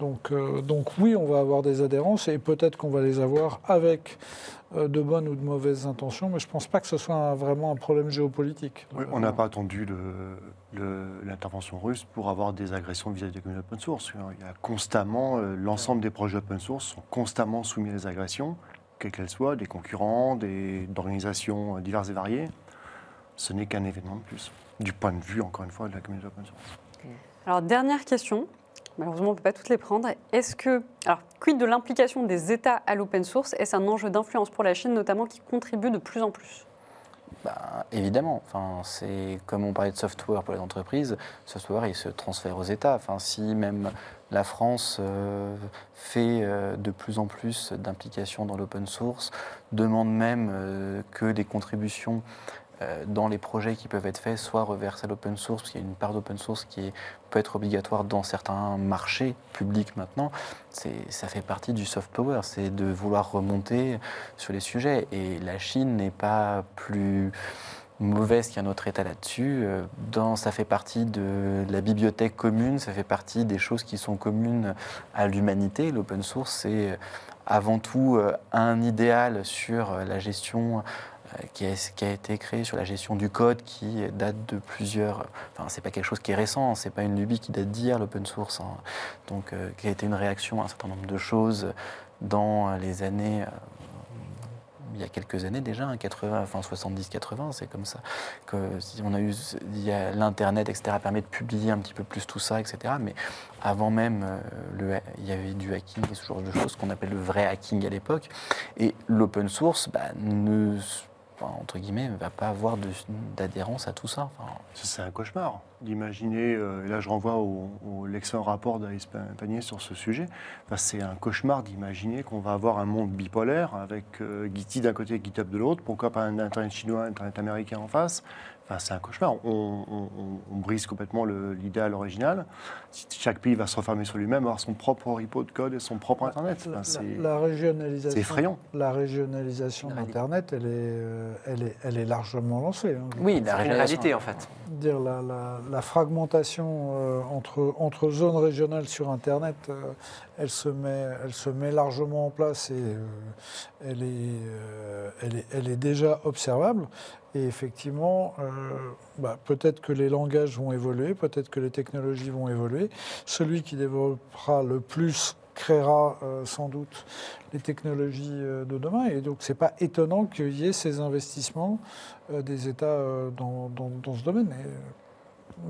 Donc, euh, donc oui, on va avoir des adhérences et peut-être qu'on va les avoir avec de bonnes ou de mauvaises intentions, mais je ne pense pas que ce soit vraiment un problème géopolitique. on n'a pas attendu l'intervention russe pour avoir des agressions vis-à-vis des communautés open source. Il y a constamment, euh, l'ensemble des projets open source sont constamment soumis à des agressions, quelles qu'elles soient, des concurrents, d'organisations diverses et variées. Ce n'est qu'un événement de plus, du point de vue, encore une fois, de la communauté open source. Alors, dernière question. Malheureusement, on ne peut pas toutes les prendre. Est-ce que, alors, quid de l'implication des États à l'open source? Est-ce un enjeu d'influence pour la Chine, notamment, qui contribue de plus en plus? Bah, évidemment, enfin, c'est comme on parlait de software pour les entreprises, software il se transfère aux États. Enfin, si même la France euh, fait euh, de plus en plus d'implications dans l'open source, demande même euh, que des contributions dans les projets qui peuvent être faits, soit reversés à l'open source, parce qu'il y a une part d'open source qui peut être obligatoire dans certains marchés publics maintenant, ça fait partie du soft power, c'est de vouloir remonter sur les sujets. Et la Chine n'est pas plus mauvaise qu'un autre État là-dessus. Euh, ça fait partie de la bibliothèque commune, ça fait partie des choses qui sont communes à l'humanité. L'open source, c'est avant tout euh, un idéal sur la gestion euh, qui a, été créé sur la gestion du code qui date de plusieurs. Enfin, c'est pas quelque chose qui est récent, c'est pas une lubie qui date d'hier, l'open source. Hein. Donc, euh, qui a été une réaction à un certain nombre de choses dans les années. Euh, il y a quelques années déjà, 80, hein, enfin 70-80, c'est comme ça que on a eu, l'internet, etc. permet de publier un petit peu plus tout ça, etc. Mais avant même, il y avait du hacking et ce genre de choses qu'on appelle le vrai hacking à l'époque. Et l'open source bah, ne entre guillemets, ne va pas avoir d'adhérence à tout ça. C'est un cauchemar d'imaginer, euh, et là je renvoie au, l'excellent rapport d'Alice Panier sur ce sujet, c'est un cauchemar d'imaginer qu'on va avoir un monde bipolaire avec euh, Giti d'un côté et GitHub de l'autre, pourquoi pas un Internet chinois, un Internet américain en face, c'est un cauchemar. On, brise complètement l'idéal original. Chaque pays va se refermer sur lui-même, avoir son propre repo de code et son propre Internet. la, régionalisation. C'est effrayant. La régionalisation d'Internet, elle, est, euh, elle, est, elle est largement lancée. Hein. Oui, la réalité en fait. Dire la, la fragmentation euh, entre, entre zones régionales sur Internet, euh, elle, se met, elle se met largement en place et elle, est, elle, est, elle est déjà observable. Et effectivement, euh, bah, peut-être que les langages vont évoluer, peut-être que les technologies vont évoluer. Celui qui développera le plus créera euh, sans doute les technologies euh, de demain. Et donc, ce n'est pas étonnant qu'il y ait ces investissements des États dans, dans, ce domaine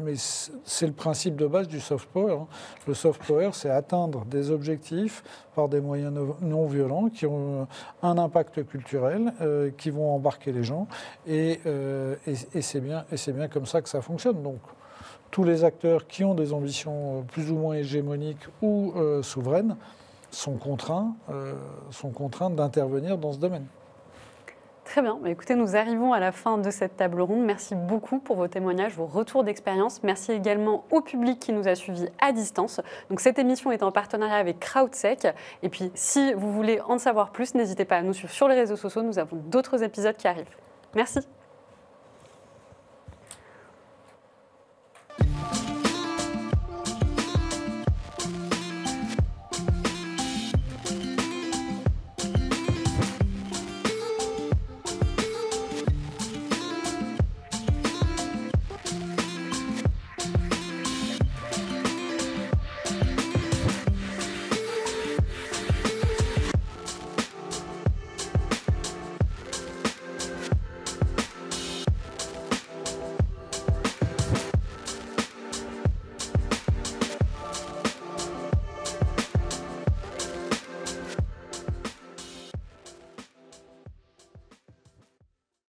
mais c'est le principe de base du soft power. Hein. Le soft power, c'est atteindre des objectifs par des moyens non violents qui ont un impact culturel, euh, qui vont embarquer les gens. Euh, et, et, c'est bien, comme ça que ça fonctionne. Donc, tous les acteurs qui ont des ambitions plus ou moins hégémoniques ou euh, souveraines sont contraints, sont contraints d'intervenir dans ce domaine. Très bien. Bah, écoutez, nous arrivons à la fin de cette table ronde. Merci beaucoup pour vos témoignages, vos retours d'expérience. Merci également au public qui nous a suivis à distance. Donc, cette émission est en partenariat avec CrowdSec. Et puis, si vous voulez en savoir plus, n'hésitez pas à nous suivre sur les réseaux sociaux. Nous avons d'autres épisodes qui arrivent. Merci.